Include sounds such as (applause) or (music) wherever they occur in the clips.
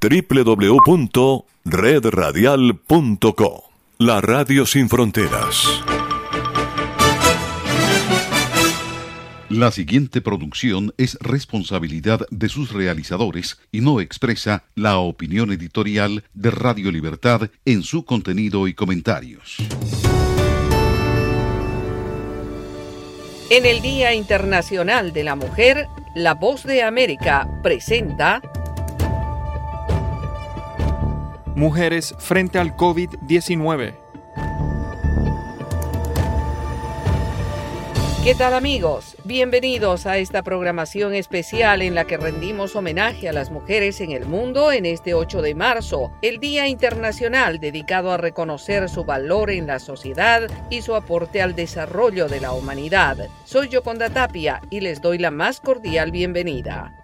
www.redradial.co La Radio Sin Fronteras. La siguiente producción es responsabilidad de sus realizadores y no expresa la opinión editorial de Radio Libertad en su contenido y comentarios. En el Día Internacional de la Mujer, La Voz de América presenta Mujeres frente al COVID-19 ¿Qué tal amigos? Bienvenidos a esta programación especial en la que rendimos homenaje a las mujeres en el mundo en este 8 de marzo, el Día Internacional dedicado a reconocer su valor en la sociedad y su aporte al desarrollo de la humanidad. Soy Yoconda Tapia y les doy la más cordial bienvenida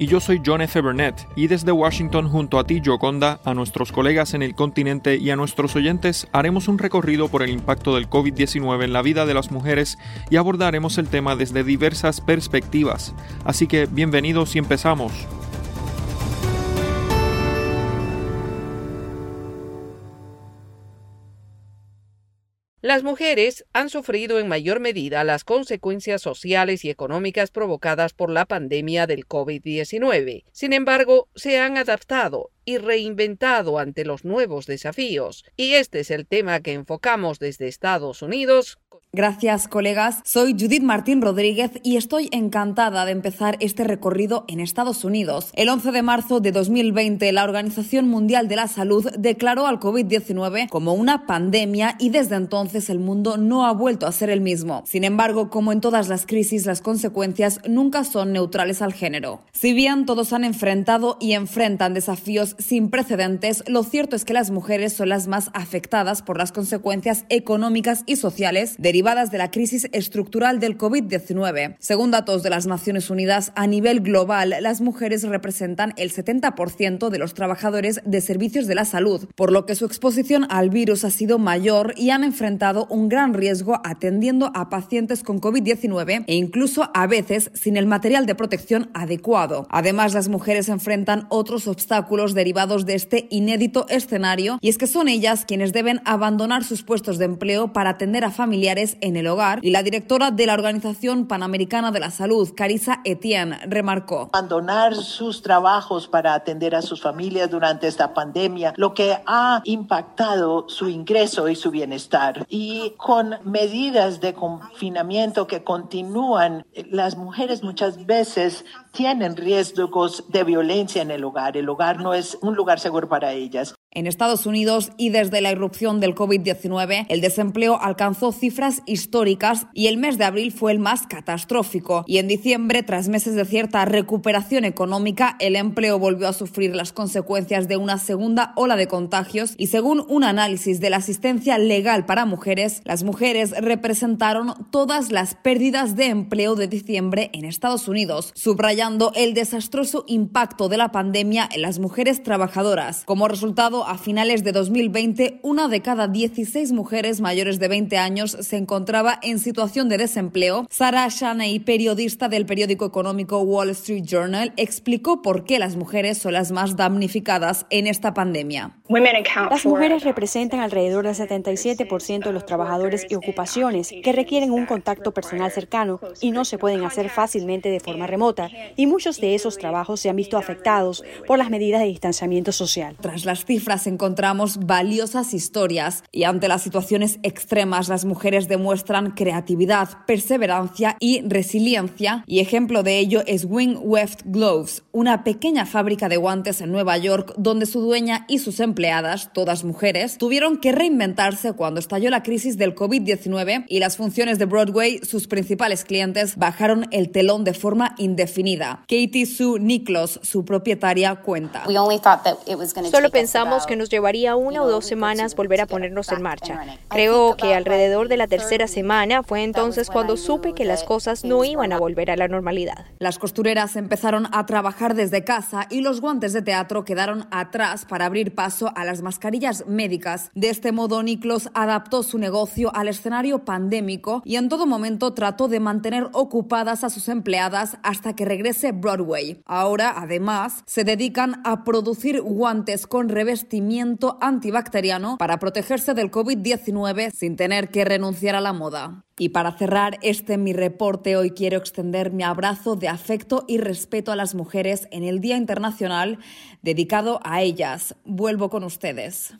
y yo soy John F. Burnett y desde Washington junto a ti, Joconda, a nuestros colegas en el continente y a nuestros oyentes haremos un recorrido por el impacto del COVID-19 en la vida de las mujeres y abordaremos el tema desde diversas perspectivas. Así que bienvenidos y empezamos. Las mujeres han sufrido en mayor medida las consecuencias sociales y económicas provocadas por la pandemia del COVID-19. Sin embargo, se han adaptado y reinventado ante los nuevos desafíos. Y este es el tema que enfocamos desde Estados Unidos Gracias, colegas. Soy Judith Martín Rodríguez y estoy encantada de empezar este recorrido en Estados Unidos. El 11 de marzo de 2020, la Organización Mundial de la Salud declaró al COVID-19 como una pandemia y desde entonces el mundo no ha vuelto a ser el mismo. Sin embargo, como en todas las crisis, las consecuencias nunca son neutrales al género. Si bien todos han enfrentado y enfrentan desafíos sin precedentes, lo cierto es que las mujeres son las más afectadas por las consecuencias económicas y sociales derivadas derivadas de la crisis estructural del COVID-19. Según datos de las Naciones Unidas, a nivel global, las mujeres representan el 70% de los trabajadores de servicios de la salud, por lo que su exposición al virus ha sido mayor y han enfrentado un gran riesgo atendiendo a pacientes con COVID-19 e incluso a veces sin el material de protección adecuado. Además, las mujeres enfrentan otros obstáculos derivados de este inédito escenario y es que son ellas quienes deben abandonar sus puestos de empleo para atender a familiares en el hogar y la directora de la Organización Panamericana de la Salud, Carissa Etienne, remarcó. Abandonar sus trabajos para atender a sus familias durante esta pandemia, lo que ha impactado su ingreso y su bienestar. Y con medidas de confinamiento que continúan, las mujeres muchas veces tienen riesgos de violencia en el hogar. El hogar no es un lugar seguro para ellas. En Estados Unidos y desde la irrupción del COVID-19, el desempleo alcanzó cifras históricas y el mes de abril fue el más catastrófico. Y en diciembre, tras meses de cierta recuperación económica, el empleo volvió a sufrir las consecuencias de una segunda ola de contagios y según un análisis de la asistencia legal para mujeres, las mujeres representaron todas las pérdidas de empleo de diciembre en Estados Unidos, subrayando el desastroso impacto de la pandemia en las mujeres trabajadoras. Como resultado, a finales de 2020, una de cada 16 mujeres mayores de 20 años se encontraba en situación de desempleo. Sarah Shaney, periodista del periódico económico Wall Street Journal, explicó por qué las mujeres son las más damnificadas en esta pandemia. Las mujeres representan alrededor del 77% de los trabajadores y ocupaciones que requieren un contacto personal cercano y no se pueden hacer fácilmente de forma remota, y muchos de esos trabajos se han visto afectados por las medidas de distanciamiento social. Tras las cifras encontramos valiosas historias y ante las situaciones extremas las mujeres demuestran creatividad, perseverancia y resiliencia y ejemplo de ello es Wing Weft Gloves, una pequeña fábrica de guantes en Nueva York donde su dueña y sus empleadas, todas mujeres, tuvieron que reinventarse cuando estalló la crisis del COVID-19 y las funciones de Broadway, sus principales clientes, bajaron el telón de forma indefinida. Katie Sue Niklos, su propietaria, cuenta. Solo pensamos Que nos llevaría una o dos semanas volver a ponernos en marcha. Creo que alrededor de la tercera semana fue entonces cuando supe que las cosas no iban a volver a la normalidad. Las costureras empezaron a trabajar desde casa y los guantes de teatro quedaron atrás para abrir paso a las mascarillas médicas. De este modo, Niklos adaptó su negocio al escenario pandémico y en todo momento trató de mantener ocupadas a sus empleadas hasta que regrese Broadway. Ahora, además, se dedican a producir guantes con revestimiento antibacteriano para protegerse del COVID-19 sin tener que renunciar a la moda. Y para cerrar este mi reporte, hoy quiero extender mi abrazo de afecto y respeto a las mujeres en el Día Internacional dedicado a ellas. Vuelvo con ustedes.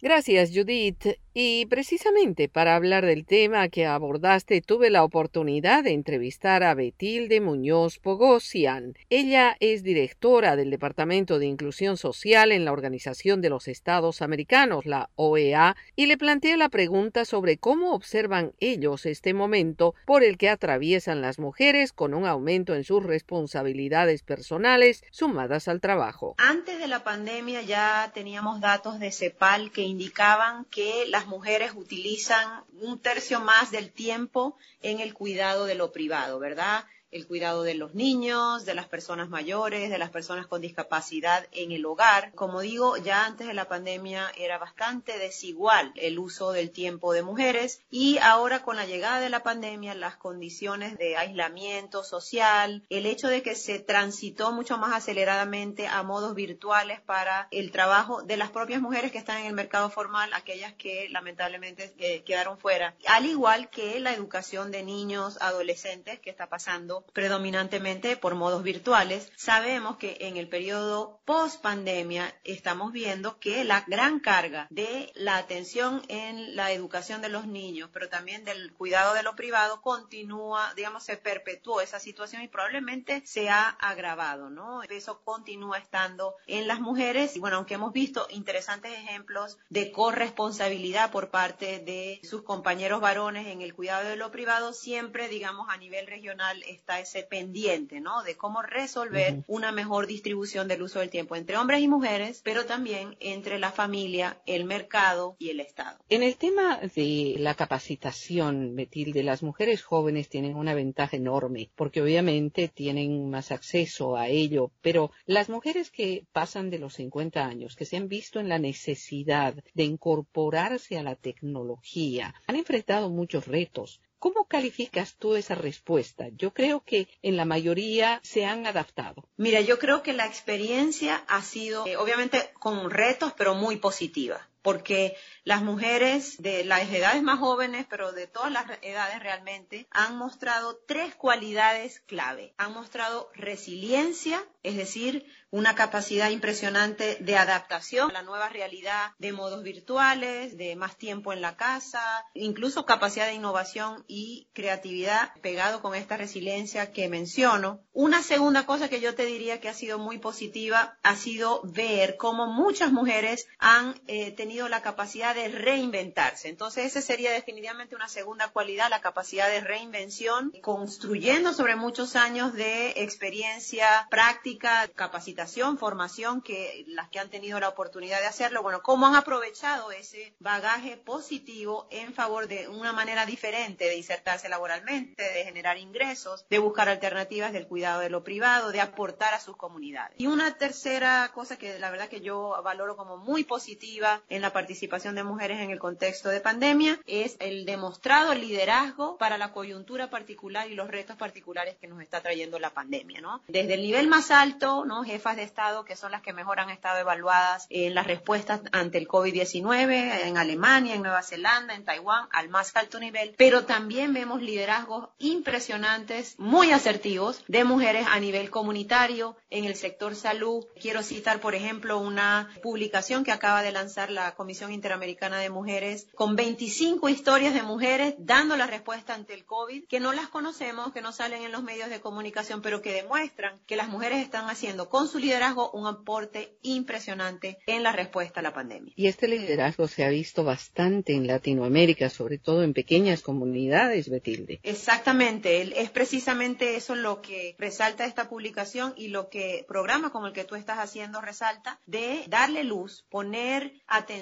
Gracias, Judith. Y precisamente para hablar del tema que abordaste, tuve la oportunidad de entrevistar a Betilde Muñoz Pogosian. Ella es directora del Departamento de Inclusión Social en la Organización de los Estados Americanos, la OEA, y le planteé la pregunta sobre cómo observan ellos este momento por el que atraviesan las mujeres con un aumento en sus responsabilidades personales sumadas al trabajo. Antes de la pandemia ya teníamos datos de CEPAL que indicaban que las mujeres utilizan un tercio más del tiempo en el cuidado de lo privado, ¿verdad? El cuidado de los niños, de las personas mayores, de las personas con discapacidad en el hogar. Como digo, ya antes de la pandemia era bastante desigual el uso del tiempo de mujeres y ahora con la llegada de la pandemia, las condiciones de aislamiento social, el hecho de que se transitó mucho más aceleradamente a modos virtuales para el trabajo de las propias mujeres que están en el mercado formal, aquellas que lamentablemente eh, quedaron fuera, al igual que la educación de niños, adolescentes que está pasando predominantemente por modos virtuales. Sabemos que en el periodo post pandemia estamos viendo que la gran carga de la atención en la educación de los niños, pero también del cuidado de lo privado, continúa, digamos, se perpetuó esa situación y probablemente se ha agravado, ¿no? Eso continúa estando en las mujeres y bueno, aunque hemos visto interesantes ejemplos de corresponsabilidad por parte de sus compañeros varones en el cuidado de lo privado, siempre, digamos, a nivel regional está ese pendiente, ¿no? De cómo resolver una mejor distribución del uso del tiempo entre hombres y mujeres, pero también entre la familia, el mercado y el Estado. En el tema de la capacitación, de las mujeres jóvenes tienen una ventaja enorme, porque obviamente tienen más acceso a ello, pero las mujeres que pasan de los 50 años, que se han visto en la necesidad de incorporarse a la tecnología, han enfrentado muchos retos. ¿Cómo calificas tú esa respuesta? Yo creo que en la mayoría se han adaptado. Mira, yo creo que la experiencia ha sido, eh, obviamente, con retos, pero muy positiva porque las mujeres de las edades más jóvenes, pero de todas las edades realmente, han mostrado tres cualidades clave. Han mostrado resiliencia, es decir, una capacidad impresionante de adaptación a la nueva realidad de modos virtuales, de más tiempo en la casa, incluso capacidad de innovación y creatividad pegado con esta resiliencia que menciono. Una segunda cosa que yo te diría que ha sido muy positiva ha sido ver cómo muchas mujeres han eh, tenido la capacidad de reinventarse. Entonces, esa sería definitivamente una segunda cualidad, la capacidad de reinvención, construyendo sobre muchos años de experiencia práctica, capacitación formación, que las que han tenido la oportunidad de hacerlo, bueno, cómo han aprovechado ese bagaje positivo en favor de una manera diferente de insertarse laboralmente, de generar ingresos, de buscar alternativas del cuidado de lo privado, de aportar a sus comunidades. Y una tercera cosa que la verdad que yo valoro como muy positiva en la participación de mujeres en el contexto de pandemia es el demostrado liderazgo para la coyuntura particular y los retos particulares que nos está trayendo la pandemia, ¿no? Desde el nivel más alto, ¿no? Jefa de Estado que son las que mejor han estado evaluadas en las respuestas ante el COVID-19, en Alemania, en Nueva Zelanda, en Taiwán, al más alto nivel, pero también vemos liderazgos impresionantes, muy asertivos, de mujeres a nivel comunitario, en el sector salud. Quiero citar, por ejemplo, una publicación que acaba de lanzar la la Comisión Interamericana de Mujeres con 25 historias de mujeres dando la respuesta ante el COVID, que no las conocemos, que no salen en los medios de comunicación, pero que demuestran que las mujeres están haciendo con su liderazgo un aporte impresionante en la respuesta a la pandemia. Y este liderazgo se ha visto bastante en Latinoamérica, sobre todo en pequeñas comunidades, Betilde. Exactamente, es precisamente eso lo que resalta esta publicación y lo que programa como el que tú estás haciendo resalta de darle luz, poner atención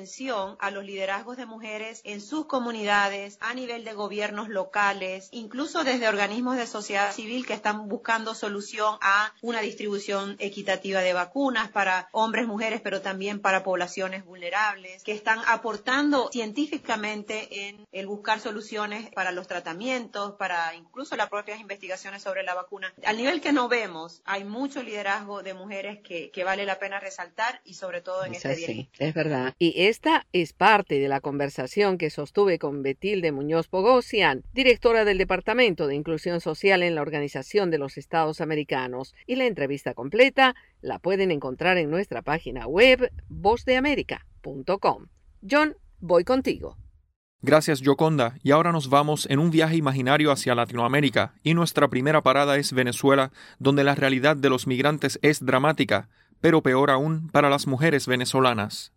a los liderazgos de mujeres en sus comunidades, a nivel de gobiernos locales, incluso desde organismos de sociedad civil que están buscando solución a una distribución equitativa de vacunas para hombres, mujeres, pero también para poblaciones vulnerables, que están aportando científicamente en el buscar soluciones para los tratamientos, para incluso las propias investigaciones sobre la vacuna. Al nivel que no vemos, hay mucho liderazgo de mujeres que, que vale la pena resaltar y sobre todo en Es este día. así, es verdad. Y esta es parte de la conversación que sostuve con Betilde Muñoz Pogosian, directora del Departamento de Inclusión Social en la Organización de los Estados Americanos. Y la entrevista completa la pueden encontrar en nuestra página web vozdeamerica.com. John, voy contigo. Gracias Yoconda, y ahora nos vamos en un viaje imaginario hacia Latinoamérica, y nuestra primera parada es Venezuela, donde la realidad de los migrantes es dramática, pero peor aún para las mujeres venezolanas.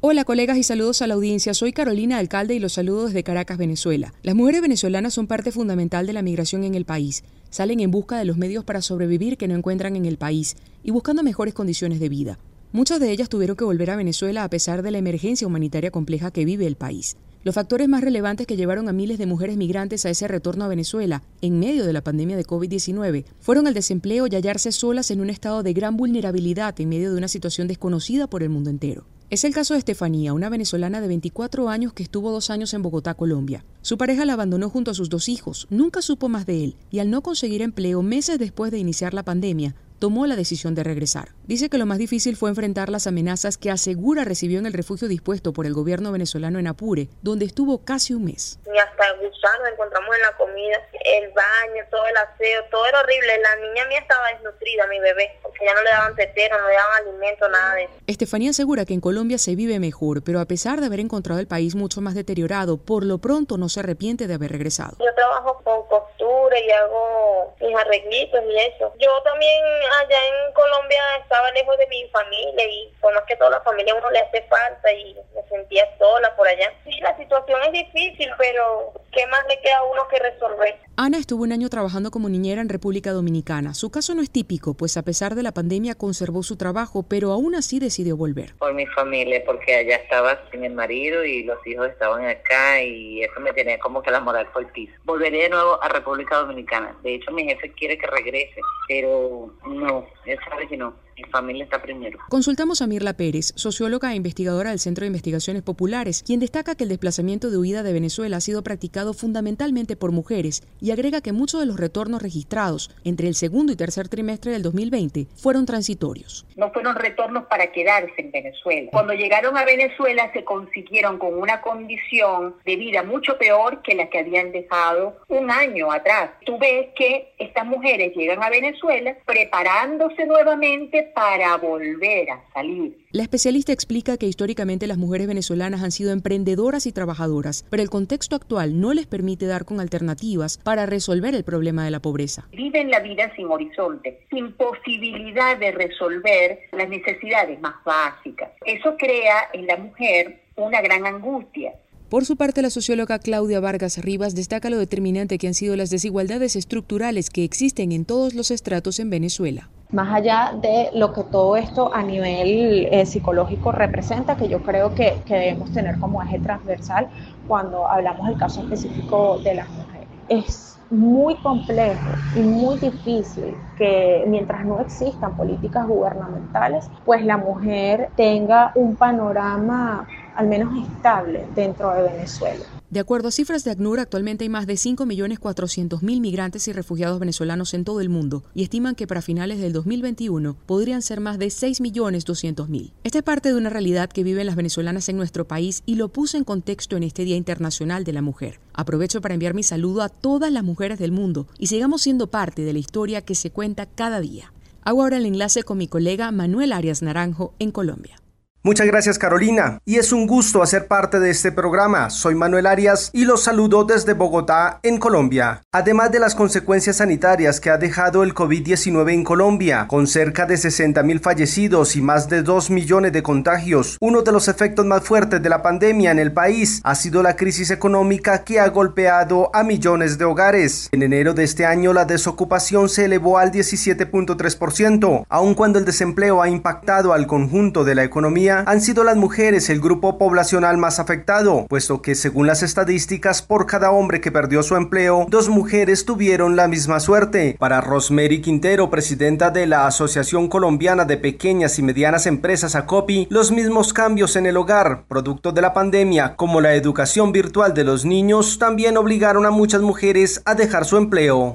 Hola colegas y saludos a la audiencia. Soy Carolina Alcalde y los saludo desde Caracas, Venezuela. Las mujeres venezolanas son parte fundamental de la migración en el país. Salen en busca de los medios para sobrevivir que no encuentran en el país y buscando mejores condiciones de vida. Muchas de ellas tuvieron que volver a Venezuela a pesar de la emergencia humanitaria compleja que vive el país. Los factores más relevantes que llevaron a miles de mujeres migrantes a ese retorno a Venezuela en medio de la pandemia de COVID-19 fueron el desempleo y hallarse solas en un estado de gran vulnerabilidad en medio de una situación desconocida por el mundo entero. Es el caso de Estefanía, una venezolana de 24 años que estuvo dos años en Bogotá, Colombia. Su pareja la abandonó junto a sus dos hijos, nunca supo más de él y al no conseguir empleo meses después de iniciar la pandemia, tomó la decisión de regresar. Dice que lo más difícil fue enfrentar las amenazas que asegura recibió en el refugio dispuesto por el gobierno venezolano en Apure, donde estuvo casi un mes. Y hasta gusanos encontramos en la comida, el baño, todo el aseo, todo era horrible. La niña mía estaba desnutrida, mi bebé, ya no le daban tetero, no le daban alimento, nada de eso. Estefanía asegura que en Colombia se vive mejor, pero a pesar de haber encontrado el país mucho más deteriorado, por lo pronto no se arrepiente de haber regresado. Yo trabajo con costura y hago mis arreglitos y eso. Yo también allá en Colombia estaba lejos de mi familia y por más que toda la familia uno le hace falta y me sentía sola por allá. Sí, la situación es difícil, pero ¿qué más le queda a uno que resolver? Ana estuvo un año trabajando como niñera en República Dominicana. Su caso no es típico, pues a pesar de la pandemia conservó su trabajo, pero aún así decidió volver. Por mi familia, porque allá estaba sin el marido y los hijos estaban acá y eso me tenía como que la moral por el piso. Volveré de nuevo a República Dominicana. De hecho, mi jefe quiere que regrese, pero no, él sabe que no. Mi familia está primero. Consultamos a Mirla Pérez, socióloga e investigadora del Centro de Investigaciones Populares, quien destaca que el desplazamiento de huida de Venezuela ha sido practicado fundamentalmente por mujeres y agrega que muchos de los retornos registrados entre el segundo y tercer trimestre del 2020 fueron transitorios. No fueron retornos para quedarse en Venezuela. Cuando llegaron a Venezuela se consiguieron con una condición de vida mucho peor que la que habían dejado un año atrás. Tú ves que estas mujeres llegan a Venezuela preparándose nuevamente para volver a salir. La especialista explica que históricamente las mujeres venezolanas han sido emprendedoras y trabajadoras, pero el contexto actual no les permite dar con alternativas para resolver el problema de la pobreza. Viven la vida sin horizonte, sin posibilidad de resolver las necesidades más básicas. Eso crea en la mujer una gran angustia. Por su parte, la socióloga Claudia Vargas Rivas destaca lo determinante que han sido las desigualdades estructurales que existen en todos los estratos en Venezuela. Más allá de lo que todo esto a nivel eh, psicológico representa, que yo creo que, que debemos tener como eje transversal cuando hablamos del caso específico de las mujeres. Es muy complejo y muy difícil que mientras no existan políticas gubernamentales, pues la mujer tenga un panorama al menos estable dentro de Venezuela. De acuerdo a cifras de ACNUR, actualmente hay más de 5.400.000 migrantes y refugiados venezolanos en todo el mundo y estiman que para finales del 2021 podrían ser más de 6.200.000. Esta es parte de una realidad que viven las venezolanas en nuestro país y lo puse en contexto en este Día Internacional de la Mujer. Aprovecho para enviar mi saludo a todas las mujeres del mundo y sigamos siendo parte de la historia que se cuenta cada día. Hago ahora el enlace con mi colega Manuel Arias Naranjo en Colombia. Muchas gracias Carolina y es un gusto hacer parte de este programa. Soy Manuel Arias y los saludo desde Bogotá, en Colombia. Además de las consecuencias sanitarias que ha dejado el COVID-19 en Colombia, con cerca de 60 mil fallecidos y más de 2 millones de contagios, uno de los efectos más fuertes de la pandemia en el país ha sido la crisis económica que ha golpeado a millones de hogares. En enero de este año la desocupación se elevó al 17.3%, aun cuando el desempleo ha impactado al conjunto de la economía han sido las mujeres el grupo poblacional más afectado, puesto que según las estadísticas, por cada hombre que perdió su empleo, dos mujeres tuvieron la misma suerte. Para Rosemary Quintero, presidenta de la Asociación Colombiana de Pequeñas y Medianas Empresas ACOPI, los mismos cambios en el hogar, producto de la pandemia, como la educación virtual de los niños, también obligaron a muchas mujeres a dejar su empleo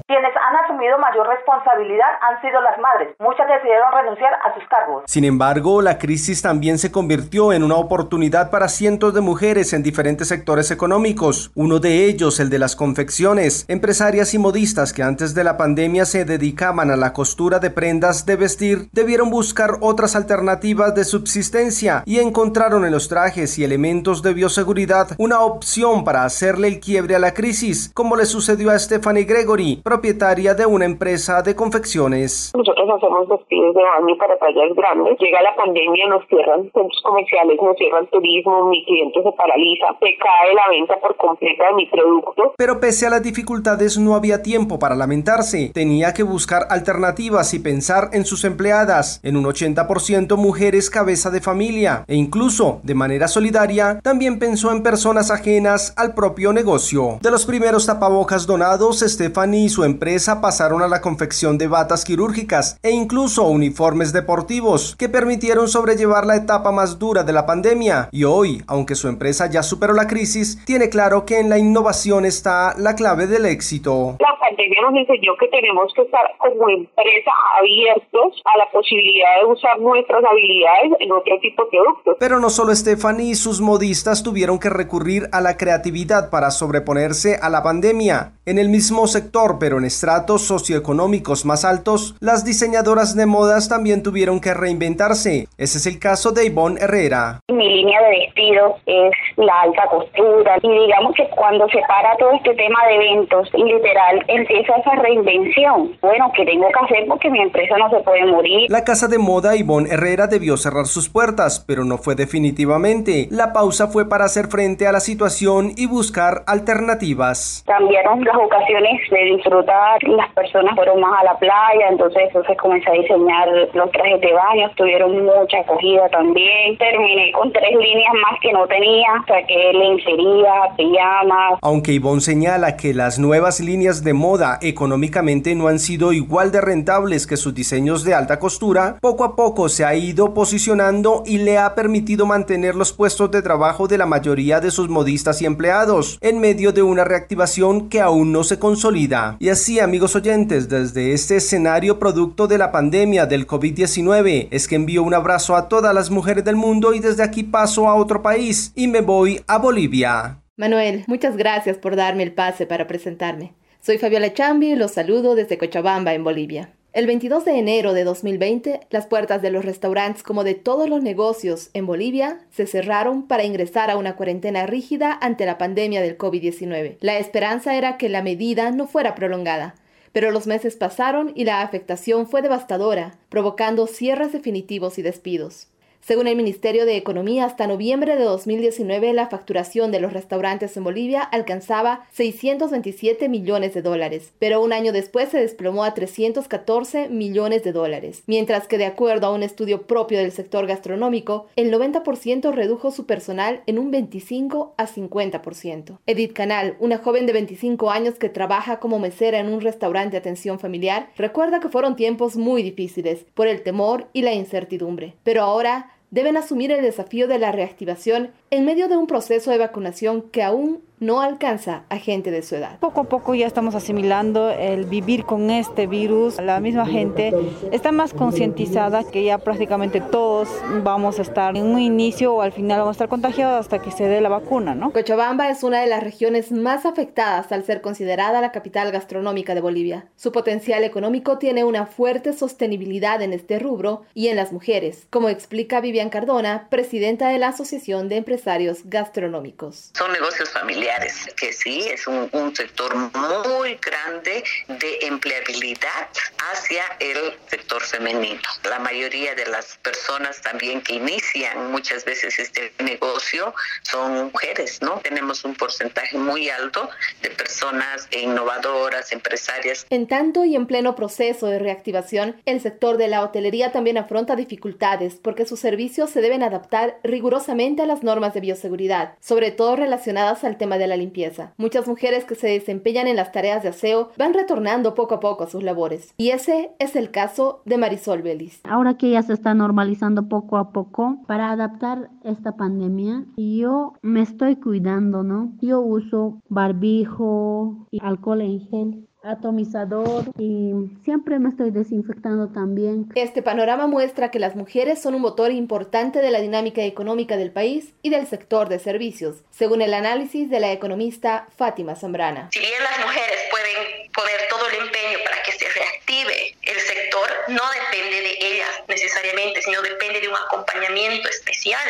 mayor responsabilidad han sido las madres. Muchas decidieron renunciar a sus cargos. Sin embargo, la crisis también se convirtió en una oportunidad para cientos de mujeres en diferentes sectores económicos. Uno de ellos, el de las confecciones. Empresarias y modistas que antes de la pandemia se dedicaban a la costura de prendas de vestir, debieron buscar otras alternativas de subsistencia y encontraron en los trajes y elementos de bioseguridad una opción para hacerle el quiebre a la crisis, como le sucedió a Stephanie Gregory, propietaria de una empresa de confecciones. Nosotros hacemos vestidos de baño para tallas grandes. Llega la pandemia, nos cierran centros comerciales, nos cierran turismo, mi cliente se paraliza, se cae la venta por completa de mi producto. Pero pese a las dificultades no había tiempo para lamentarse. Tenía que buscar alternativas y pensar en sus empleadas, en un 80% mujeres cabeza de familia e incluso de manera solidaria también pensó en personas ajenas al propio negocio. De los primeros tapabocas donados, Stephanie y su empresa pasaron a la confección de batas quirúrgicas e incluso uniformes deportivos que permitieron sobrellevar la etapa más dura de la pandemia y hoy, aunque su empresa ya superó la crisis, tiene claro que en la innovación está la clave del éxito. Pandemia nos enseñó que tenemos que estar como empresa abiertos a la posibilidad de usar nuestras habilidades en otro tipo de productos. Pero no solo Stephanie y sus modistas tuvieron que recurrir a la creatividad para sobreponerse a la pandemia. En el mismo sector, pero en estratos socioeconómicos más altos, las diseñadoras de modas también tuvieron que reinventarse. Ese es el caso de Ivonne Herrera. Mi línea de vestidos es la alta costura y digamos que cuando se para todo este tema de eventos, literal empieza esa reinvención. Bueno, ¿qué tengo que hacer porque mi empresa no se puede morir? La casa de moda Ivonne Herrera debió cerrar sus puertas, pero no fue definitivamente. La pausa fue para hacer frente a la situación y buscar alternativas. Cambiaron las ocasiones de disfrutar, las personas fueron más a la playa, entonces entonces comencé a diseñar los trajes de baño, tuvieron mucha acogida también. Terminé con tres líneas más que no tenía, saqué lencería, pijamas. Aunque Ivonne señala que las nuevas líneas de moda económicamente no han sido igual de rentables que sus diseños de alta costura, poco a poco se ha ido posicionando y le ha permitido mantener los puestos de trabajo de la mayoría de sus modistas y empleados, en medio de una reactivación que aún no se consolida. Y así, amigos oyentes, desde este escenario producto de la pandemia del COVID-19, es que envío un abrazo a todas las mujeres del mundo y desde aquí paso a otro país y me voy a Bolivia. Manuel, muchas gracias por darme el pase para presentarme. Soy Fabiola Chambi y los saludo desde Cochabamba, en Bolivia. El 22 de enero de 2020, las puertas de los restaurantes como de todos los negocios en Bolivia se cerraron para ingresar a una cuarentena rígida ante la pandemia del COVID-19. La esperanza era que la medida no fuera prolongada, pero los meses pasaron y la afectación fue devastadora, provocando cierres definitivos y despidos. Según el Ministerio de Economía, hasta noviembre de 2019 la facturación de los restaurantes en Bolivia alcanzaba 627 millones de dólares, pero un año después se desplomó a 314 millones de dólares, mientras que de acuerdo a un estudio propio del sector gastronómico, el 90% redujo su personal en un 25 a 50%. Edith Canal, una joven de 25 años que trabaja como mesera en un restaurante de atención familiar, recuerda que fueron tiempos muy difíciles por el temor y la incertidumbre, pero ahora deben asumir el desafío de la reactivación en medio de un proceso de vacunación que aún no alcanza a gente de su edad. Poco a poco ya estamos asimilando el vivir con este virus. La misma gente está más concientizada que ya prácticamente todos vamos a estar en un inicio o al final vamos a estar contagiados hasta que se dé la vacuna, ¿no? Cochabamba es una de las regiones más afectadas al ser considerada la capital gastronómica de Bolivia. Su potencial económico tiene una fuerte sostenibilidad en este rubro y en las mujeres, como explica Vivian Cardona, presidenta de la Asociación de Empresarios Gastronómicos. Son negocios familiares, que sí, es un, un sector muy grande de empleabilidad hacia el sector femenino. La mayoría de las personas también que inician muchas veces este negocio son mujeres, ¿no? Tenemos un porcentaje muy alto de personas innovadoras, empresarias. En tanto y en pleno proceso de reactivación, el sector de la hotelería también afronta dificultades porque sus servicios se deben adaptar rigurosamente a las normas de bioseguridad, sobre todo relacionadas al tema de la limpieza. Muchas mujeres que se desempeñan en las tareas de aseo van retornando poco a poco a sus labores. Y ese es el caso de Marisol Belis. Ahora que ya se está normalizando poco a poco para adaptar esta pandemia, yo me estoy cuidando, ¿no? Yo uso barbijo y alcohol en gel atomizador y siempre me estoy desinfectando también. Este panorama muestra que las mujeres son un motor importante de la dinámica económica del país y del sector de servicios, según el análisis de la economista Fátima Zambrana. Si bien las mujeres pueden poner todo el empeño para que se reactive el sector, no depende de ellas necesariamente, sino depende de un acompañamiento especial.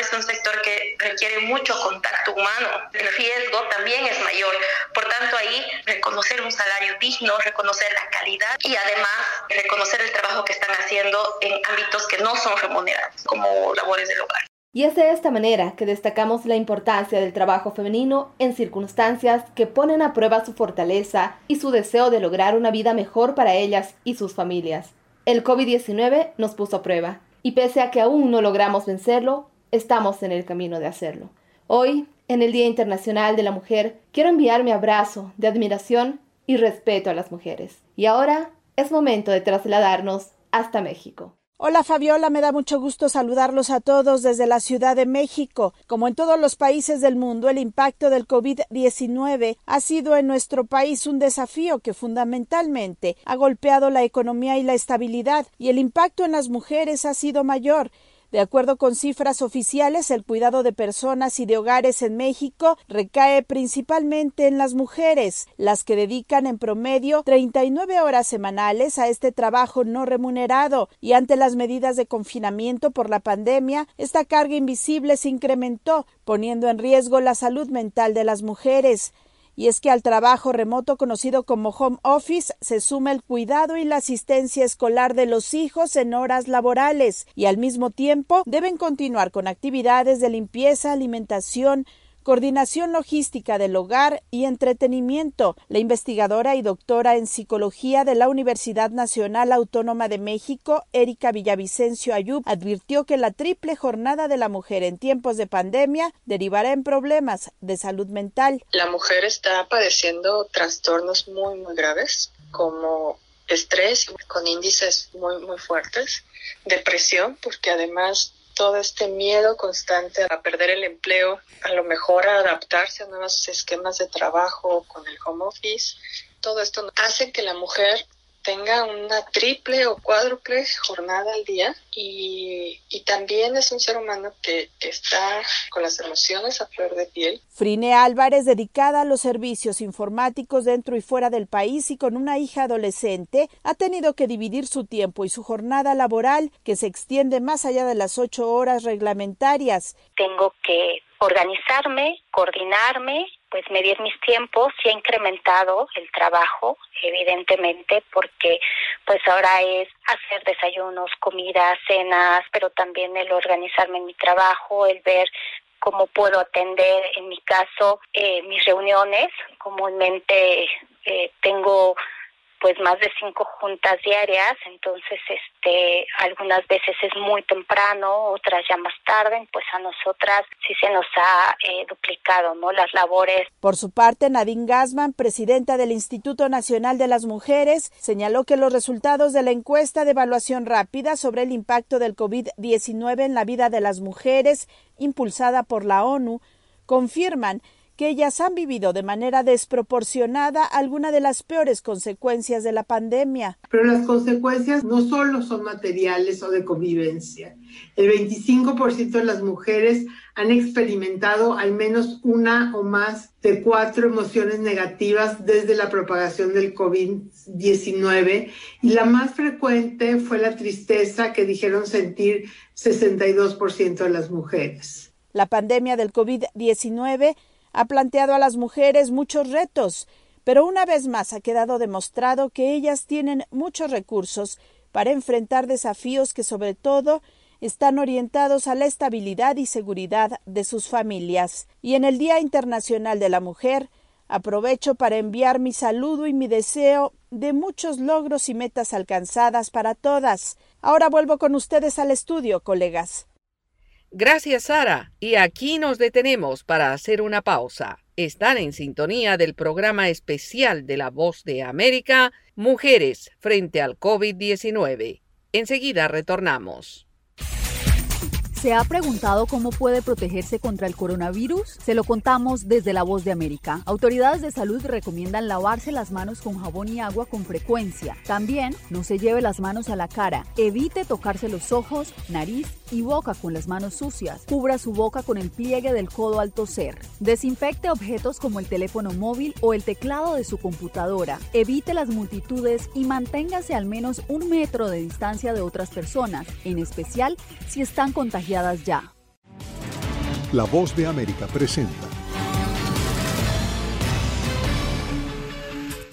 Es un sector que requiere mucho contacto humano, el riesgo también es mayor, por tanto ahí reconocer un salario digno, reconocer la calidad y además reconocer el trabajo que están haciendo en ámbitos que no son remunerados, como labores del hogar. Y es de esta manera que destacamos la importancia del trabajo femenino en circunstancias que ponen a prueba su fortaleza y su deseo de lograr una vida mejor para ellas y sus familias. El COVID-19 nos puso a prueba, y pese a que aún no logramos vencerlo, estamos en el camino de hacerlo. Hoy, en el Día Internacional de la Mujer, quiero enviar mi abrazo de admiración y respeto a las mujeres. Y ahora es momento de trasladarnos hasta México. Hola Fabiola, me da mucho gusto saludarlos a todos desde la Ciudad de México. Como en todos los países del mundo, el impacto del COVID-19 ha sido en nuestro país un desafío que fundamentalmente ha golpeado la economía y la estabilidad, y el impacto en las mujeres ha sido mayor. De acuerdo con cifras oficiales, el cuidado de personas y de hogares en México recae principalmente en las mujeres, las que dedican en promedio 39 horas semanales a este trabajo no remunerado, y ante las medidas de confinamiento por la pandemia, esta carga invisible se incrementó, poniendo en riesgo la salud mental de las mujeres y es que al trabajo remoto conocido como home office se suma el cuidado y la asistencia escolar de los hijos en horas laborales y al mismo tiempo deben continuar con actividades de limpieza, alimentación, coordinación logística del hogar y entretenimiento. La investigadora y doctora en psicología de la Universidad Nacional Autónoma de México, Erika Villavicencio Ayub, advirtió que la triple jornada de la mujer en tiempos de pandemia derivará en problemas de salud mental. La mujer está padeciendo trastornos muy, muy graves como estrés con índices muy, muy fuertes, depresión, porque además todo este miedo constante a perder el empleo, a lo mejor a adaptarse a nuevos esquemas de trabajo con el home office, todo esto hace que la mujer tenga una triple o cuádruple jornada al día y, y también es un ser humano que, que, está con las emociones a flor de piel. Frine Álvarez, dedicada a los servicios informáticos dentro y fuera del país y con una hija adolescente, ha tenido que dividir su tiempo y su jornada laboral, que se extiende más allá de las ocho horas reglamentarias. Tengo que organizarme, coordinarme, pues medir mis tiempos, sí ha incrementado el trabajo, evidentemente, porque pues ahora es hacer desayunos, comidas, cenas, pero también el organizarme en mi trabajo, el ver cómo puedo atender, en mi caso, eh, mis reuniones. Comúnmente eh, tengo pues más de cinco juntas diarias, entonces este algunas veces es muy temprano, otras ya más tarde, pues a nosotras sí se nos ha eh, duplicado, ¿no? Las labores. Por su parte, Nadine Gassman, presidenta del Instituto Nacional de las Mujeres, señaló que los resultados de la encuesta de evaluación rápida sobre el impacto del COVID-19 en la vida de las mujeres, impulsada por la ONU, confirman que ellas han vivido de manera desproporcionada alguna de las peores consecuencias de la pandemia. Pero las consecuencias no solo son materiales o de convivencia. El 25% de las mujeres han experimentado al menos una o más de cuatro emociones negativas desde la propagación del COVID-19 y la más frecuente fue la tristeza que dijeron sentir 62% de las mujeres. La pandemia del COVID-19 ha planteado a las mujeres muchos retos, pero una vez más ha quedado demostrado que ellas tienen muchos recursos para enfrentar desafíos que sobre todo están orientados a la estabilidad y seguridad de sus familias. Y en el Día Internacional de la Mujer, aprovecho para enviar mi saludo y mi deseo de muchos logros y metas alcanzadas para todas. Ahora vuelvo con ustedes al estudio, colegas. Gracias, Sara. Y aquí nos detenemos para hacer una pausa. Están en sintonía del programa especial de La Voz de América, Mujeres frente al COVID-19. Enseguida retornamos. ¿Se ha preguntado cómo puede protegerse contra el coronavirus? Se lo contamos desde La Voz de América. Autoridades de salud recomiendan lavarse las manos con jabón y agua con frecuencia. También no se lleve las manos a la cara. Evite tocarse los ojos, nariz y boca con las manos sucias. Cubra su boca con el pliegue del codo al toser. Desinfecte objetos como el teléfono móvil o el teclado de su computadora. Evite las multitudes y manténgase al menos un metro de distancia de otras personas, en especial si están contagiadas ya. La voz de América presenta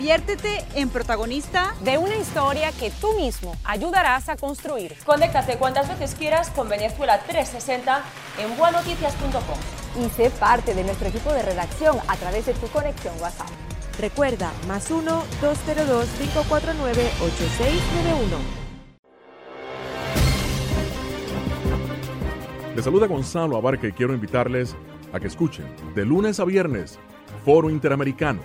Conviértete en protagonista de una historia que tú mismo ayudarás a construir. Conéctate cuantas veces quieras con Venezuela 360 en buenoticias.com. Y sé parte de nuestro equipo de redacción a través de tu conexión WhatsApp. Recuerda, más 1-202-549-8691. Les saluda Gonzalo Abarca y quiero invitarles a que escuchen de lunes a viernes Foro Interamericano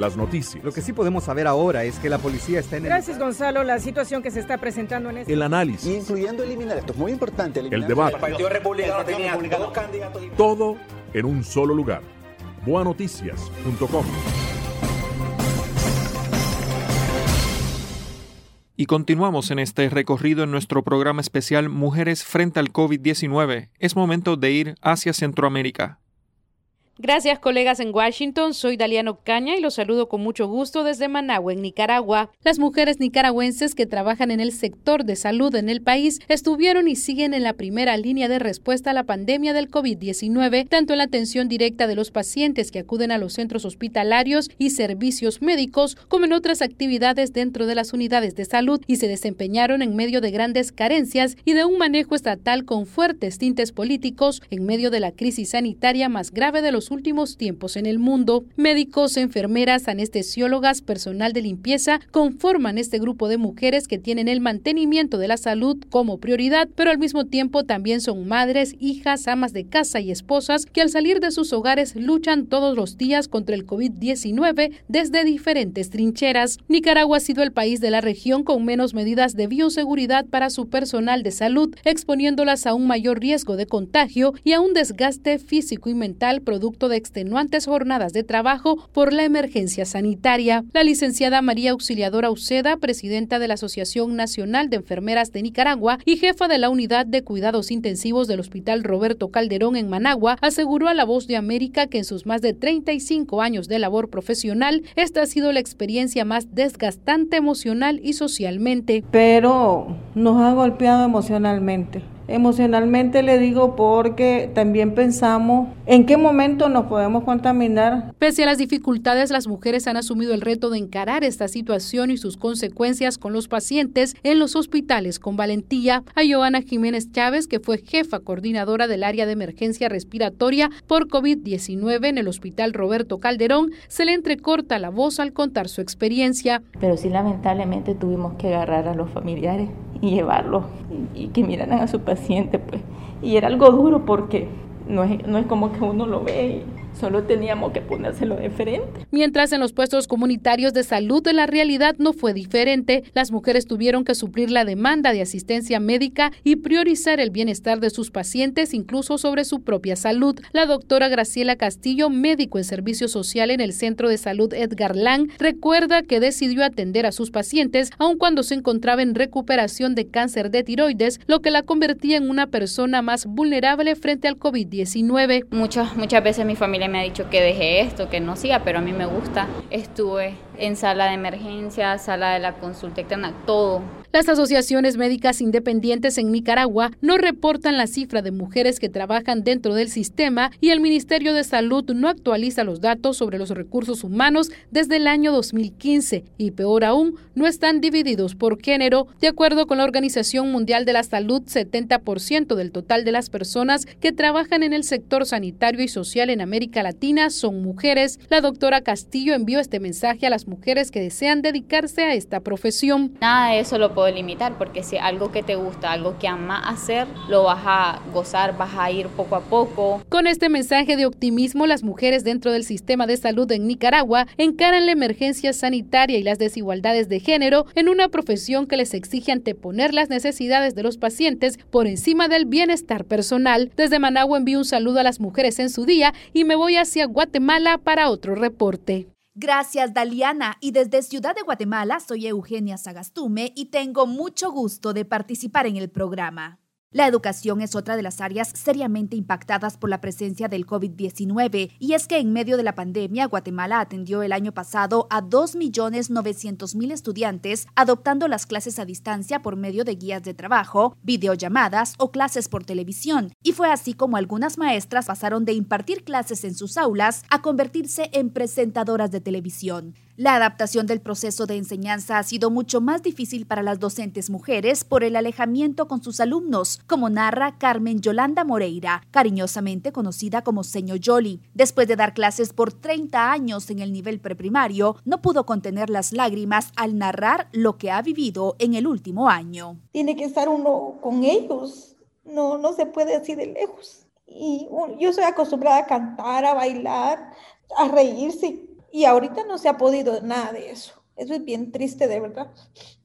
las noticias. Lo que sí podemos saber ahora es que la policía está en el... Gracias, Gonzalo. La situación que se está presentando en este... El análisis. Incluyendo eliminar, esto es muy importante. El debate. El Partido Republicano tenía dos candidatos... Todo en un solo lugar. Boanoticias.com Y continuamos en este recorrido en nuestro programa especial Mujeres frente al COVID-19. Es momento de ir hacia Centroamérica. Gracias colegas en Washington, soy Daliano Caña y los saludo con mucho gusto desde Managua, en Nicaragua. Las mujeres nicaragüenses que trabajan en el sector de salud en el país estuvieron y siguen en la primera línea de respuesta a la pandemia del COVID-19, tanto en la atención directa de los pacientes que acuden a los centros hospitalarios y servicios médicos, como en otras actividades dentro de las unidades de salud y se desempeñaron en medio de grandes carencias y de un manejo estatal con fuertes tintes políticos en medio de la crisis sanitaria más grave de los últimos tiempos en el mundo. Médicos, enfermeras, anestesiólogas, personal de limpieza conforman este grupo de mujeres que tienen el mantenimiento de la salud como prioridad, pero al mismo tiempo también son madres, hijas, amas de casa y esposas que al salir de sus hogares luchan todos los días contra el COVID-19 desde diferentes trincheras. Nicaragua ha sido el país de la región con menos medidas de bioseguridad para su personal de salud, exponiéndolas a un mayor riesgo de contagio y a un desgaste físico y mental producto de extenuantes jornadas de trabajo por la emergencia sanitaria. La licenciada María Auxiliadora Uceda, presidenta de la Asociación Nacional de Enfermeras de Nicaragua y jefa de la Unidad de Cuidados Intensivos del Hospital Roberto Calderón en Managua, aseguró a La Voz de América que en sus más de 35 años de labor profesional, esta ha sido la experiencia más desgastante emocional y socialmente. Pero nos ha golpeado emocionalmente Emocionalmente le digo porque también pensamos en qué momento nos podemos contaminar. Pese a las dificultades, las mujeres han asumido el reto de encarar esta situación y sus consecuencias con los pacientes en los hospitales con valentía. A Joana Jiménez Chávez, que fue jefa coordinadora del área de emergencia respiratoria por COVID-19 en el Hospital Roberto Calderón, se le entrecorta la voz al contar su experiencia. Pero sí, lamentablemente tuvimos que agarrar a los familiares y llevarlos y, que miraran a su paciente, pues. Y era algo duro porque no es, no es como que uno lo ve y Solo teníamos que ponérselo de frente. Mientras en los puestos comunitarios de salud la realidad no fue diferente, las mujeres tuvieron que suplir la demanda de asistencia médica y priorizar el bienestar de sus pacientes incluso sobre su propia salud. La doctora Graciela Castillo, médico en servicio social en el Centro de Salud Edgar Lang, recuerda que decidió atender a sus pacientes aun cuando se encontraba en recuperación de cáncer de tiroides, lo que la convertía en una persona más vulnerable frente al COVID-19. Muchas, muchas veces mi familia me ha dicho que deje esto, que no siga, pero a mí me gusta. Estuve en sala de emergencia, sala de la consulta externa, todo. Las asociaciones médicas independientes en Nicaragua no reportan la cifra de mujeres que trabajan dentro del sistema y el Ministerio de Salud no actualiza los datos sobre los recursos humanos desde el año 2015 y peor aún, no están divididos por género. De acuerdo con la Organización Mundial de la Salud, 70% del total de las personas que trabajan en el sector sanitario y social en América Latina son mujeres. La doctora Castillo envió este mensaje a las mujeres que desean dedicarse a esta profesión. Nada eso lo puedo limitar porque si algo que te gusta, algo que amas hacer, lo vas a gozar, vas a ir poco a poco. Con este mensaje de optimismo, las mujeres dentro del sistema de salud en Nicaragua encaran la emergencia sanitaria y las desigualdades de género en una profesión que les exige anteponer las necesidades de los pacientes por encima del bienestar personal. Desde Managua envío un saludo a las mujeres en su día y me voy hacia Guatemala para otro reporte. Gracias, Daliana. Y desde Ciudad de Guatemala soy Eugenia Sagastume y tengo mucho gusto de participar en el programa. La educación es otra de las áreas seriamente impactadas por la presencia del COVID-19 y es que en medio de la pandemia Guatemala atendió el año pasado a 2.900.000 estudiantes adoptando las clases a distancia por medio de guías de trabajo, videollamadas o clases por televisión y fue así como algunas maestras pasaron de impartir clases en sus aulas a convertirse en presentadoras de televisión. La adaptación del proceso de enseñanza ha sido mucho más difícil para las docentes mujeres por el alejamiento con sus alumnos, como narra Carmen Yolanda Moreira, cariñosamente conocida como Señor Yoli. Después de dar clases por 30 años en el nivel preprimario, no pudo contener las lágrimas al narrar lo que ha vivido en el último año. Tiene que estar uno con ellos, no, no se puede así de lejos. Y yo soy acostumbrada a cantar, a bailar, a reírse y ahorita no se ha podido nada de eso. Eso es bien triste, de verdad.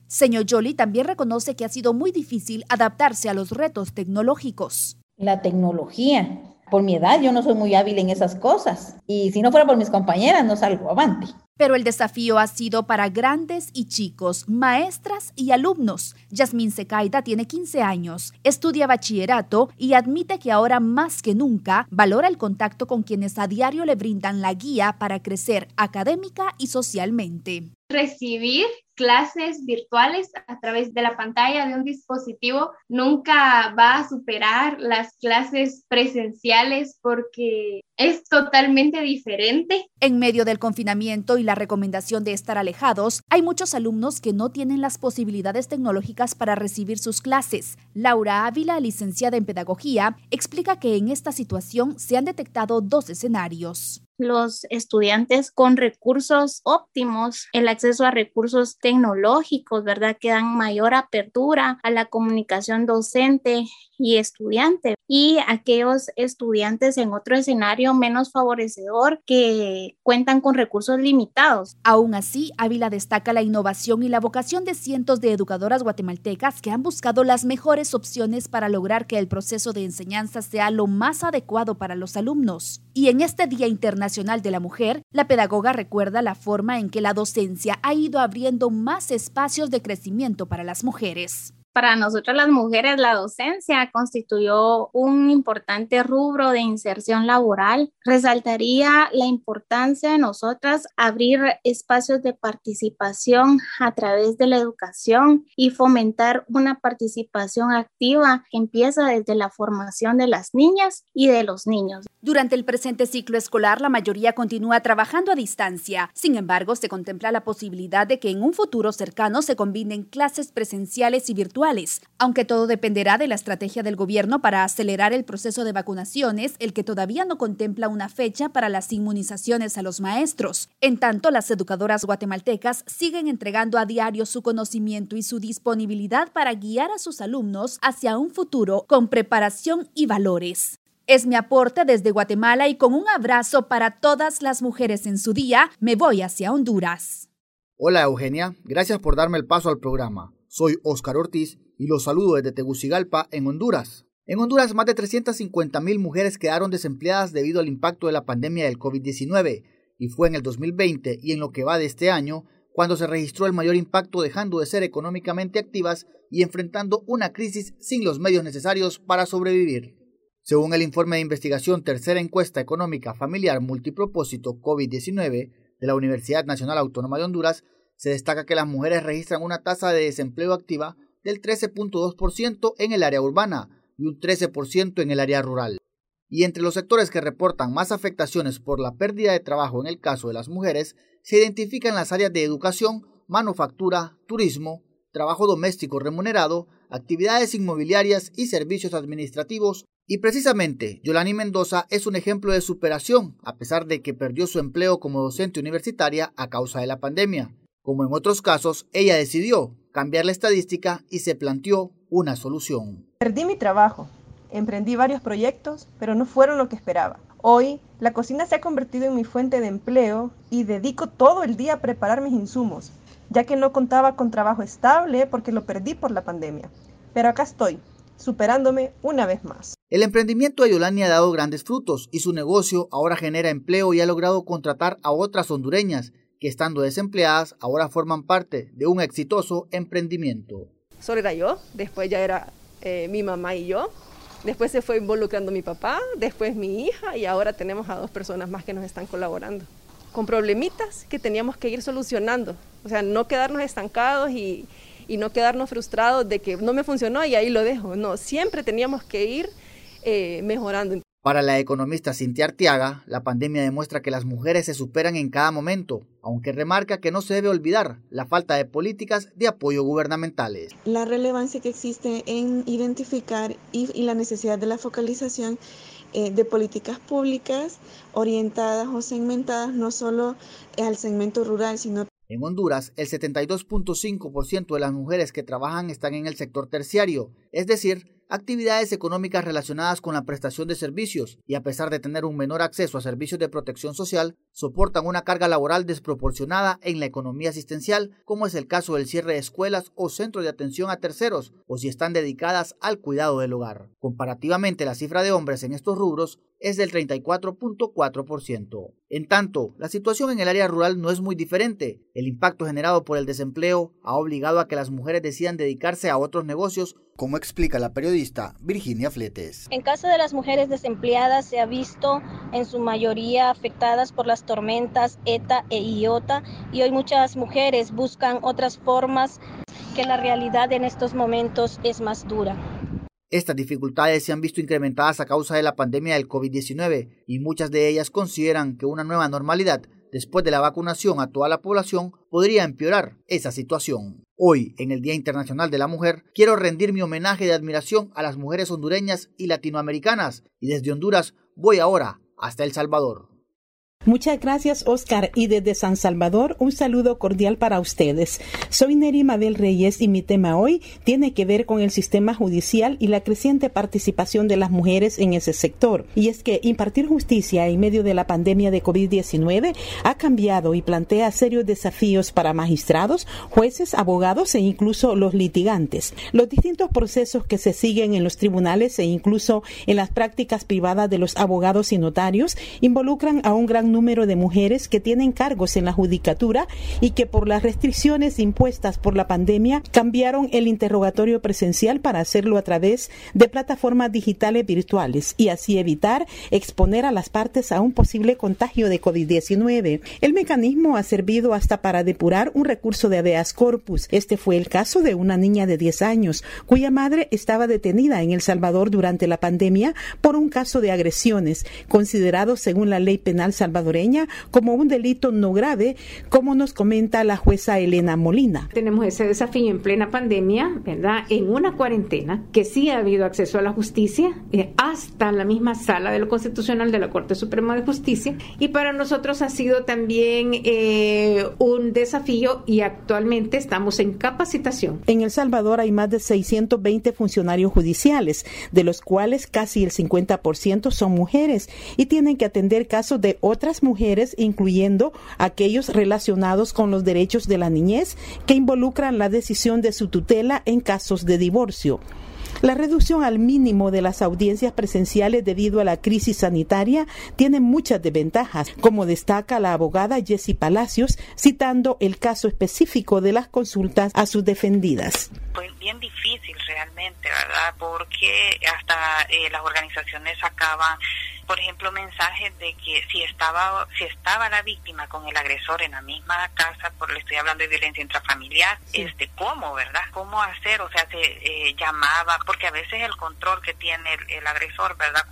Señor Jolie también reconoce que ha sido muy difícil adaptarse a los retos tecnológicos. La tecnología. Por mi edad yo no soy muy hábil en esas cosas. Y si no fuera por mis compañeras no salgo avante. Pero el desafío ha sido para grandes y chicos, maestras y alumnos. Yasmín Secaida tiene 15 años, estudia bachillerato y admite que ahora más que nunca valora el contacto con quienes a diario le brindan la guía para crecer académica y socialmente. Recibir clases virtuales a través de la pantalla de un dispositivo nunca va a superar las clases presenciales porque es totalmente diferente. En medio del confinamiento y la recomendación de estar alejados, hay muchos alumnos que no tienen las posibilidades tecnológicas para recibir sus clases. Laura Ávila, licenciada en Pedagogía, explica que en esta situación se han detectado dos escenarios los estudiantes con recursos óptimos, el acceso a recursos tecnológicos, ¿verdad? Que dan mayor apertura a la comunicación docente y estudiante y aquellos estudiantes en otro escenario menos favorecedor que cuentan con recursos limitados. Aún así, Ávila destaca la innovación y la vocación de cientos de educadoras guatemaltecas que han buscado las mejores opciones para lograr que el proceso de enseñanza sea lo más adecuado para los alumnos. Y en este Día Internacional de la Mujer, la pedagoga recuerda la forma en que la docencia ha ido abriendo más espacios de crecimiento para las mujeres Para nosotras las mujeres, la docencia constituyó un importante rubro de inserción laboral. Resaltaría la importancia de nosotras abrir espacios de participación a través de la educación y fomentar una participación activa que empieza desde la formación de las niñas y de los niños. Durante el presente ciclo escolar, la mayoría continúa trabajando a distancia. Sin embargo, se contempla la posibilidad de que en un futuro cercano se combinen clases presenciales y virtuales. Aunque todo dependerá de la estrategia del gobierno para acelerar el proceso de vacunaciones, el que todavía no contempla una fecha para las inmunizaciones a los maestros. En tanto, las educadoras guatemaltecas siguen entregando a diario su conocimiento y su disponibilidad para guiar a sus alumnos hacia un futuro con preparación y valores. Es mi aporte desde Guatemala y con un abrazo para todas las mujeres en su día, me voy hacia Honduras. Hola Eugenia, gracias por darme el paso al programa. Soy Oscar Ortiz y los saludo desde Tegucigalpa, en Honduras. En Honduras, más de 350 mil mujeres quedaron desempleadas debido al impacto de la pandemia del COVID-19, y fue en el 2020 y en lo que va de este año cuando se registró el mayor impacto dejando de ser económicamente activas y enfrentando una crisis sin los medios necesarios para sobrevivir. Según el informe de investigación Tercera Encuesta Económica Familiar Multipropósito COVID-19 de la Universidad Nacional Autónoma de Honduras, se destaca que las mujeres registran una tasa de desempleo activa del 13.2% en el área urbana y un 13% en el área rural. Y entre los sectores que reportan más afectaciones por la pérdida de trabajo en el caso de las mujeres, se identifican las áreas de educación, manufactura, turismo, trabajo doméstico remunerado, actividades inmobiliarias y servicios administrativos, y precisamente, Yolani Mendoza es un ejemplo de superación, a pesar de que perdió su empleo como docente universitaria a causa de la pandemia. Como en otros casos, ella decidió cambiar la estadística y se planteó una solución. Perdí mi trabajo, emprendí varios proyectos, pero no fueron lo que esperaba. Hoy, la cocina se ha convertido en mi fuente de empleo y dedico todo el día a preparar mis insumos, ya que no contaba con trabajo estable porque lo perdí por la pandemia. Pero acá estoy, superándome una vez más. El emprendimiento de Yolani ha dado grandes frutos y su negocio ahora genera empleo y ha logrado contratar a otras hondureñas que estando desempleadas ahora forman parte de un exitoso emprendimiento. Solo era yo, después ya era eh, mi mamá y yo, después se fue involucrando mi papá, después mi hija y ahora tenemos a dos personas más que nos están colaborando con problemitas que teníamos que ir solucionando, o sea, no quedarnos estancados y, y no quedarnos frustrados de que no me funcionó y ahí lo dejo. No, siempre teníamos que ir eh, mejorando. Para la economista Cintia Arteaga, la pandemia demuestra que las mujeres se superan en cada momento, aunque remarca que no se debe olvidar la falta de políticas de apoyo gubernamentales. La relevancia que existe en identificar y, y la necesidad de la focalización eh, de políticas públicas orientadas o segmentadas no solo al segmento rural, sino en Honduras, el 72.5% de las mujeres que trabajan están en el sector terciario, es decir, actividades económicas relacionadas con la prestación de servicios, y a pesar de tener un menor acceso a servicios de protección social, soportan una carga laboral desproporcionada en la economía asistencial, como es el caso del cierre de escuelas o centros de atención a terceros, o si están dedicadas al cuidado del hogar. Comparativamente, la cifra de hombres en estos rubros es del 34.4%. En tanto, la situación en el área rural no es muy diferente. El impacto generado por el desempleo ha obligado a que las mujeres decidan dedicarse a otros negocios, como explica la periodista Virginia Fletes. En caso de las mujeres desempleadas se ha visto en su mayoría afectadas por las tormentas ETA e IOTA y hoy muchas mujeres buscan otras formas que la realidad en estos momentos es más dura. Estas dificultades se han visto incrementadas a causa de la pandemia del COVID-19 y muchas de ellas consideran que una nueva normalidad después de la vacunación a toda la población podría empeorar esa situación. Hoy, en el Día Internacional de la Mujer, quiero rendir mi homenaje de admiración a las mujeres hondureñas y latinoamericanas y desde Honduras voy ahora hasta El Salvador. Muchas gracias, Oscar. Y desde San Salvador, un saludo cordial para ustedes. Soy Neri Mabel Reyes y mi tema hoy tiene que ver con el sistema judicial y la creciente participación de las mujeres en ese sector. Y es que impartir justicia en medio de la pandemia de COVID-19 ha cambiado y plantea serios desafíos para magistrados, jueces, abogados e incluso los litigantes. Los distintos procesos que se siguen en los tribunales e incluso en las prácticas privadas de los abogados y notarios involucran a un gran de mujeres que tienen cargos en la judicatura y que por las restricciones impuestas por la pandemia cambiaron el interrogatorio presencial para hacerlo a través de plataformas digitales virtuales y así evitar exponer a las partes a un posible contagio de COVID-19. El mecanismo ha servido hasta para depurar un recurso de habeas corpus. Este fue el caso de una niña de 10 años cuya madre estaba detenida en El Salvador durante la pandemia por un caso de agresiones, considerado según la ley penal salvadoreña como un delito no grave, como nos comenta la jueza Elena Molina. Tenemos ese desafío en plena pandemia, ¿verdad? En una cuarentena, que sí ha habido acceso a la justicia, eh, hasta la misma sala de lo constitucional de la Corte Suprema de Justicia, y para nosotros ha sido también eh, un desafío y actualmente estamos en capacitación. En El Salvador hay más de 620 funcionarios judiciales, de los cuales casi el 50% son mujeres y tienen que atender casos de otras mujeres, incluyendo aquellos relacionados con los derechos de la niñez que involucran la decisión de su tutela en casos de divorcio. La reducción al mínimo de las audiencias presenciales debido a la crisis sanitaria tiene muchas desventajas, como destaca la abogada Jessie Palacios, citando el caso específico de las consultas a sus defendidas. Fue bien difícil realmente, ¿verdad? Porque hasta eh, las organizaciones sacaban por ejemplo, mensajes de que si estaba si estaba la víctima con el agresor en la misma casa, por le estoy hablando de violencia intrafamiliar, este cómo, ¿verdad? ¿Cómo hacer? O sea, se eh, llamaba, porque a veces el control que tiene el, agresor, ¿verdad?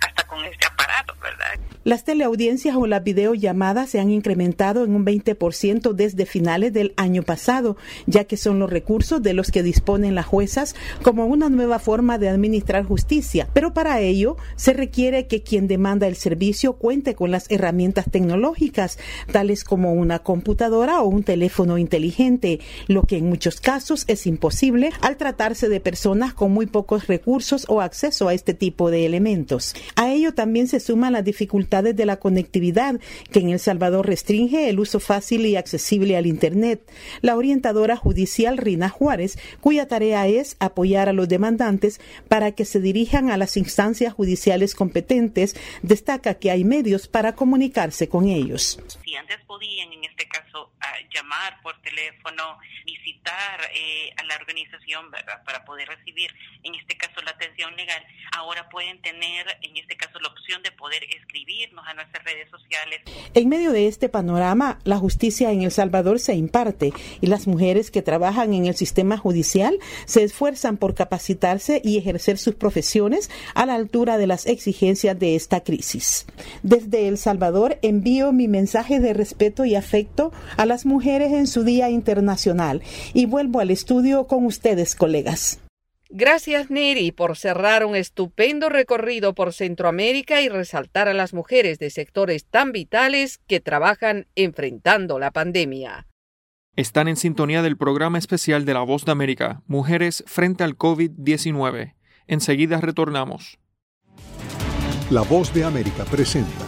hasta con este aparato, ¿verdad? Las teleaudiencias o las videollamadas se han incrementado en un 20% desde finales del año pasado, ya que son los recursos de los que disponen las juezas como una nueva forma de administrar justicia. Pero para ello se requiere que quien demanda el servicio cuente con las herramientas tecnológicas, tales como una computadora o un teléfono inteligente, lo que en muchos casos es imposible al tratarse de personas con muy pocos recursos o acceso a este tipo de elementos. A ello también se suman las dificultades de la conectividad, que en El Salvador restringe el uso fácil y accesible al Internet. La orientadora judicial Rina Juárez, cuya tarea es apoyar a los demandantes para que se dirijan a las instancias judiciales competentes destaca que hay medios para comunicarse con ellos. Podían, en este caso, llamar por teléfono, visitar eh, a la organización. Para poder recibir, en este caso, la atención legal, ahora pueden tener, en este caso, la opción de poder escribirnos a nuestras redes sociales. En medio de este panorama, la justicia en El Salvador se imparte y las mujeres que trabajan en el sistema judicial se esfuerzan por capacitarse y ejercer sus profesiones a la altura de las exigencias de esta crisis. Desde El Salvador envío mi mensaje de respeto y afecto a las mujeres en su Día Internacional y vuelvo al estudio con ustedes, colegas. Gracias, Neri, por cerrar un estupendo recorrido por Centroamérica y resaltar a las mujeres de sectores tan vitales que trabajan enfrentando la pandemia. Están en sintonía del programa especial de La Voz de América, Mujeres frente al COVID-19. Enseguida retornamos. La Voz de América presenta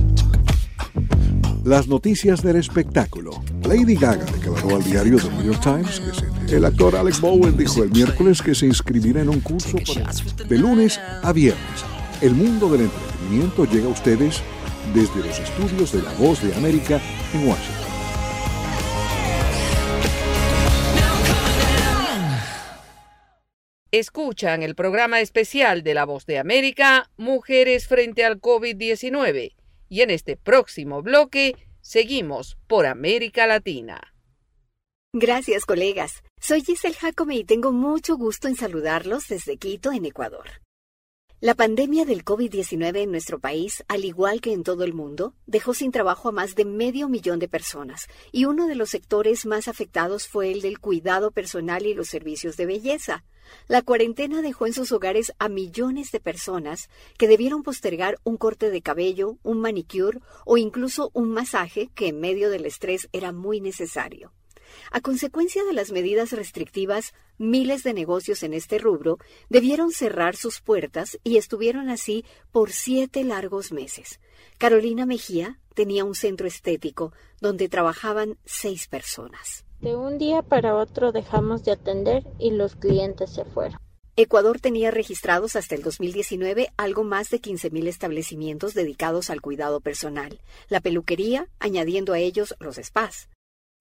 Las noticias del espectáculo Lady Gaga declaró al diario The New York Times que. El actor Alex Bowen dijo el miércoles que se inscribirá en un curso de lunes a viernes. El mundo del entretenimiento llega a ustedes desde los estudios de La Voz de América en Washington. Escuchan el programa especial de La Voz de América, Mujeres frente al COVID-19. Y en este próximo bloque seguimos por América Latina. Gracias, colegas. Soy Giselle Jacome y tengo mucho gusto en saludarlos desde Quito, en Ecuador. La pandemia del COVID-19 en nuestro país, al igual que en todo el mundo, dejó sin trabajo a más de medio millón de personas, y uno de los sectores más afectados fue el del cuidado personal y los servicios de belleza. La cuarentena dejó en sus hogares a millones de personas que debieron postergar un corte de cabello, un manicure o incluso un masaje que en medio del estrés era muy necesario. A consecuencia de las medidas restrictivas, miles de negocios en este rubro debieron cerrar sus puertas y estuvieron así por siete largos meses. Carolina Mejía tenía un centro estético donde trabajaban seis personas. De un día para otro dejamos de atender y los clientes se fueron. Ecuador tenía registrados hasta el 2019 algo más de 15.000 establecimientos dedicados al cuidado personal, la peluquería, añadiendo a ellos los spas.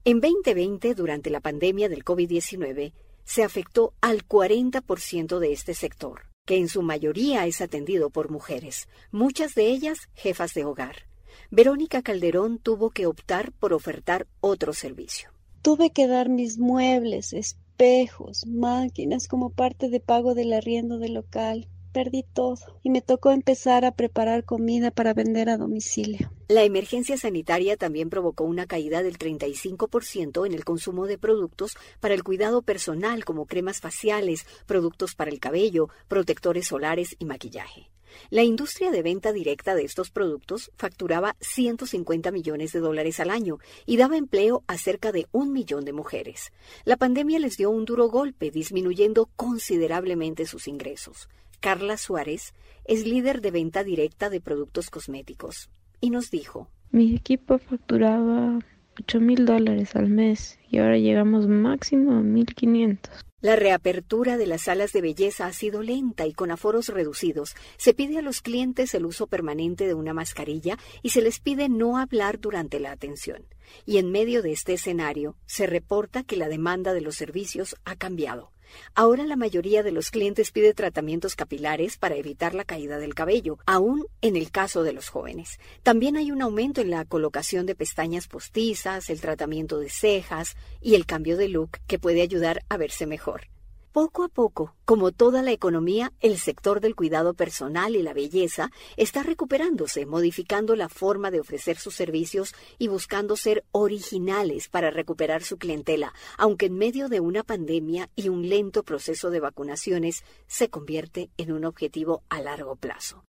En 2020, durante la pandemia del COVID-19, se afectó al 40% de este sector, que en su mayoría es atendido por mujeres, muchas de ellas jefas de hogar. Verónica Calderón tuvo que optar por ofertar otro servicio. Tuve que dar mis muebles, espejos, máquinas como parte de pago del arriendo del local perdí todo y me tocó empezar a preparar comida para vender a domicilio. La emergencia sanitaria también provocó una caída del 35% en el consumo de productos para el cuidado personal como cremas faciales, productos para el cabello, protectores solares y maquillaje. La industria de venta directa de estos productos facturaba 150 millones de dólares al año y daba empleo a cerca de un millón de mujeres. La pandemia les dio un duro golpe, disminuyendo considerablemente sus ingresos. Carla Suárez es líder de venta directa de productos cosméticos y nos dijo, mi equipo facturaba 8 mil dólares al mes y ahora llegamos máximo a 1.500. La reapertura de las salas de belleza ha sido lenta y con aforos reducidos. Se pide a los clientes el uso permanente de una mascarilla y se les pide no hablar durante la atención. Y en medio de este escenario, se reporta que la demanda de los servicios ha cambiado. Ahora la mayoría de los clientes pide tratamientos capilares para evitar la caída del cabello, aún en el caso de los jóvenes. También hay un aumento en la colocación de pestañas postizas, el tratamiento de cejas y el cambio de look que puede ayudar a verse mejor. Poco a poco, como toda la economía, el sector del cuidado personal y la belleza está recuperándose, modificando la forma de ofrecer sus servicios y buscando ser originales para recuperar su clientela, aunque en medio de una pandemia y un lento proceso de vacunaciones se convierte en un objetivo a largo plazo.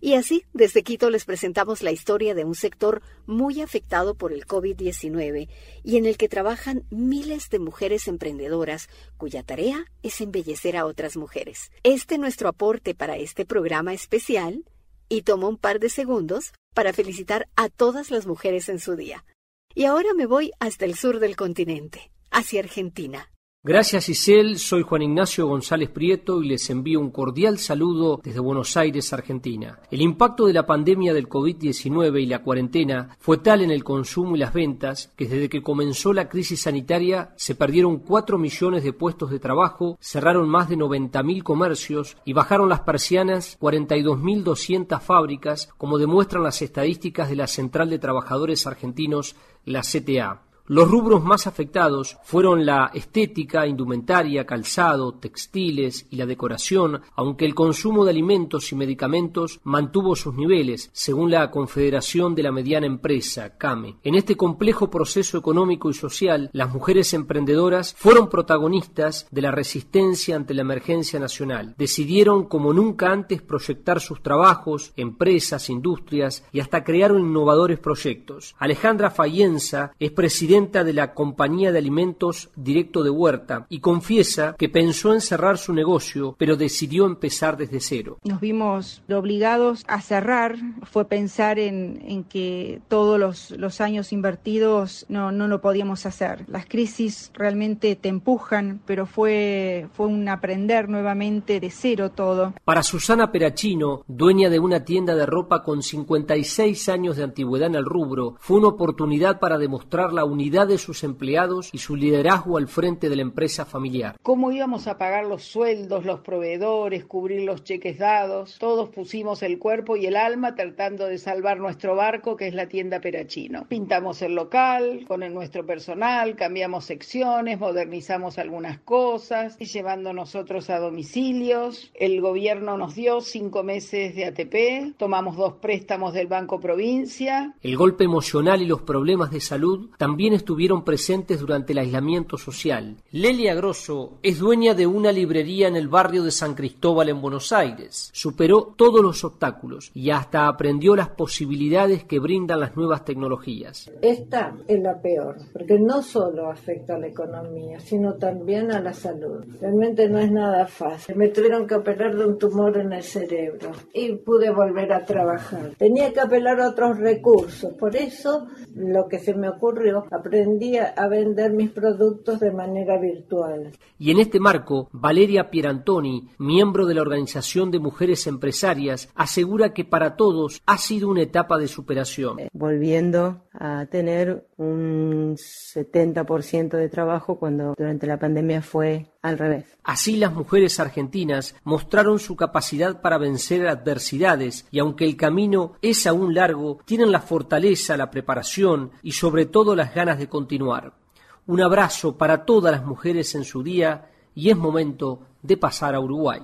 Y así, desde Quito les presentamos la historia de un sector muy afectado por el COVID-19 y en el que trabajan miles de mujeres emprendedoras cuya tarea es embellecer a otras mujeres. Este es nuestro aporte para este programa especial y tomo un par de segundos para felicitar a todas las mujeres en su día. Y ahora me voy hasta el sur del continente, hacia Argentina. Gracias Isel, soy Juan Ignacio González Prieto y les envío un cordial saludo desde Buenos Aires, Argentina. El impacto de la pandemia del COVID-19 y la cuarentena fue tal en el consumo y las ventas que desde que comenzó la crisis sanitaria se perdieron 4 millones de puestos de trabajo, cerraron más de 90.000 comercios y bajaron las persianas 42.200 fábricas, como demuestran las estadísticas de la Central de Trabajadores Argentinos, la CTA. Los rubros más afectados fueron la estética, indumentaria, calzado, textiles y la decoración, aunque el consumo de alimentos y medicamentos mantuvo sus niveles, según la Confederación de la Mediana Empresa, CAME. En este complejo proceso económico y social, las mujeres emprendedoras fueron protagonistas de la resistencia ante la emergencia nacional. Decidieron como nunca antes proyectar sus trabajos, empresas, industrias y hasta crearon innovadores proyectos. Alejandra Fayenza es presidenta presidenta de la compañía de alimentos directo de Huerta, y confiesa que pensó en cerrar su negocio, pero decidió empezar desde cero. Nos vimos obligados a cerrar, fue pensar en, en que todos los, los, años invertidos no, no lo podíamos hacer. Las crisis realmente te empujan, pero fue, fue un aprender nuevamente de cero todo. Para Susana Perachino, dueña de una tienda de ropa con 56 años de antigüedad en el rubro, fue una oportunidad para demostrar la unidad de sus empleados y su liderazgo al frente de la empresa familiar. ¿Cómo íbamos a pagar los sueldos, los proveedores, cubrir los cheques dados? Todos pusimos el cuerpo y el alma tratando de salvar nuestro barco, que es la tienda Perachino. Pintamos el local con el nuestro personal, cambiamos secciones, modernizamos algunas cosas, y llevando nosotros a domicilios. El gobierno nos dio cinco meses de ATP, tomamos dos préstamos del Banco Provincia. El golpe emocional y los problemas de salud también estuvieron presentes durante el aislamiento social. Lelia Grosso es dueña de una librería en el barrio de San Cristóbal en Buenos Aires. Superó todos los obstáculos y hasta aprendió las posibilidades que brindan las nuevas tecnologías. Esta es la peor, porque no solo afecta a la economía, sino también a la salud. Realmente no es nada fácil. Me tuvieron que operar de un tumor en el cerebro y pude volver a trabajar. Tenía que apelar a otros recursos, por eso lo que se me ocurrió, aprendí a vender mis productos de manera virtual. Y en este marco, Valeria Pierantoni, miembro de la Organización de Mujeres Empresarias, asegura que para todos ha sido una etapa de superación. Volviendo a tener un 70% de trabajo cuando durante la pandemia fue al revés. Así las mujeres argentinas mostraron su capacidad para vencer adversidades y aunque el camino es aún largo, tienen la fortaleza, la preparación y sobre todo las ganas de continuar. Un abrazo para todas las mujeres en su día y es momento de pasar a Uruguay.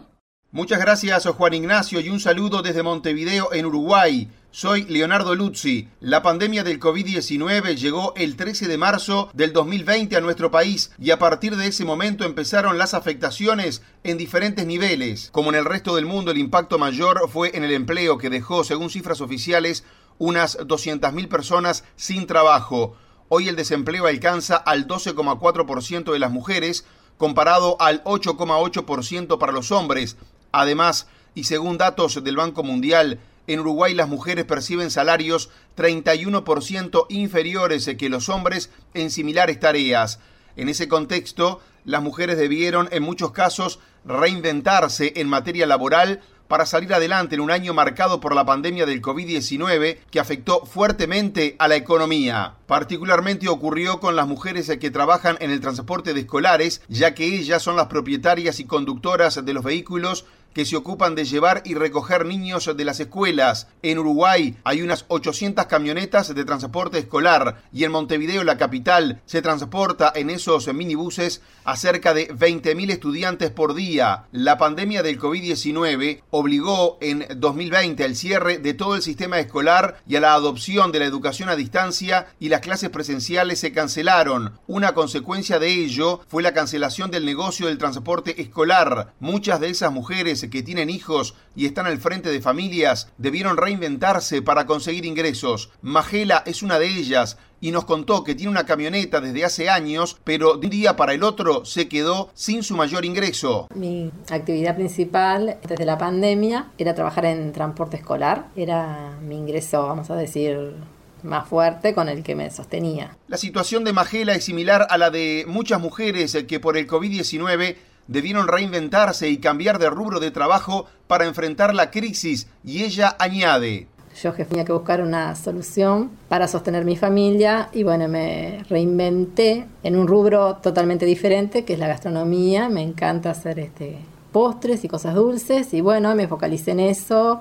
Muchas gracias Juan Ignacio y un saludo desde Montevideo en Uruguay. Soy Leonardo Luzzi. La pandemia del COVID-19 llegó el 13 de marzo del 2020 a nuestro país y a partir de ese momento empezaron las afectaciones en diferentes niveles. Como en el resto del mundo, el impacto mayor fue en el empleo que dejó, según cifras oficiales, unas 200.000 personas sin trabajo. Hoy el desempleo alcanza al 12,4% de las mujeres, comparado al 8,8% para los hombres. Además, y según datos del Banco Mundial, en Uruguay las mujeres perciben salarios 31% inferiores que los hombres en similares tareas. En ese contexto, las mujeres debieron en muchos casos reinventarse en materia laboral para salir adelante en un año marcado por la pandemia del COVID-19 que afectó fuertemente a la economía. Particularmente ocurrió con las mujeres que trabajan en el transporte de escolares, ya que ellas son las propietarias y conductoras de los vehículos que se ocupan de llevar y recoger niños de las escuelas. En Uruguay hay unas 800 camionetas de transporte escolar y en Montevideo, la capital, se transporta en esos minibuses a cerca de 20.000 estudiantes por día. La pandemia del COVID-19 obligó en 2020 al cierre de todo el sistema escolar y a la adopción de la educación a distancia y las clases presenciales se cancelaron. Una consecuencia de ello fue la cancelación del negocio del transporte escolar. Muchas de esas mujeres que tienen hijos y están al frente de familias debieron reinventarse para conseguir ingresos. Magela es una de ellas y nos contó que tiene una camioneta desde hace años, pero de un día para el otro se quedó sin su mayor ingreso. Mi actividad principal desde la pandemia era trabajar en transporte escolar. Era mi ingreso, vamos a decir, más fuerte con el que me sostenía. La situación de Magela es similar a la de muchas mujeres que por el COVID-19 debieron reinventarse y cambiar de rubro de trabajo para enfrentar la crisis y ella añade. Yo que tenía que buscar una solución para sostener mi familia y bueno, me reinventé en un rubro totalmente diferente que es la gastronomía. Me encanta hacer este postres y cosas dulces y bueno, me focalicé en eso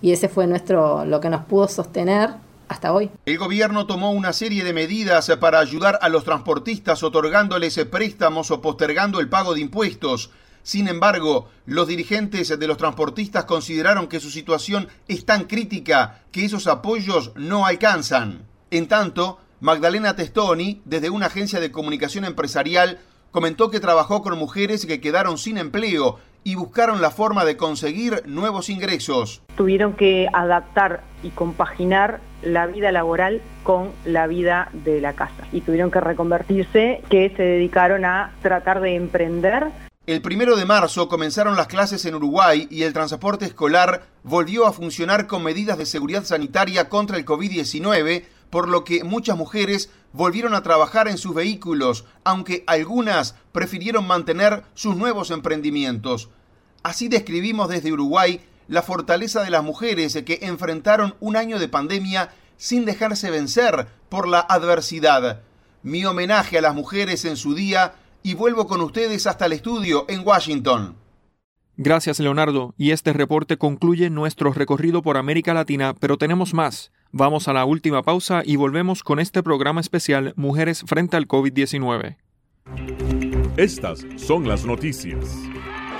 y ese fue nuestro lo que nos pudo sostener hasta hoy. El gobierno tomó una serie de medidas para ayudar a los transportistas otorgándoles préstamos o postergando el pago de impuestos. Sin embargo, los dirigentes de los transportistas consideraron que su situación es tan crítica que esos apoyos no alcanzan. En tanto, Magdalena Testoni, desde una agencia de comunicación empresarial, comentó que trabajó con mujeres que quedaron sin empleo y buscaron la forma de conseguir nuevos ingresos. Tuvieron que adaptar y compaginar la vida laboral con la vida de la casa y tuvieron que reconvertirse, que se dedicaron a tratar de emprender. El primero de marzo comenzaron las clases en Uruguay y el transporte escolar volvió a funcionar con medidas de seguridad sanitaria contra el COVID-19, por lo que muchas mujeres volvieron a trabajar en sus vehículos, aunque algunas prefirieron mantener sus nuevos emprendimientos. Así describimos desde Uruguay la fortaleza de las mujeres que enfrentaron un año de pandemia sin dejarse vencer por la adversidad. Mi homenaje a las mujeres en su día y vuelvo con ustedes hasta el estudio en Washington. Gracias, Leonardo. Y este reporte concluye nuestro recorrido por América Latina, pero tenemos más. Vamos a la última pausa y volvemos con este programa especial Mujeres frente al COVID-19. Estas son las noticias.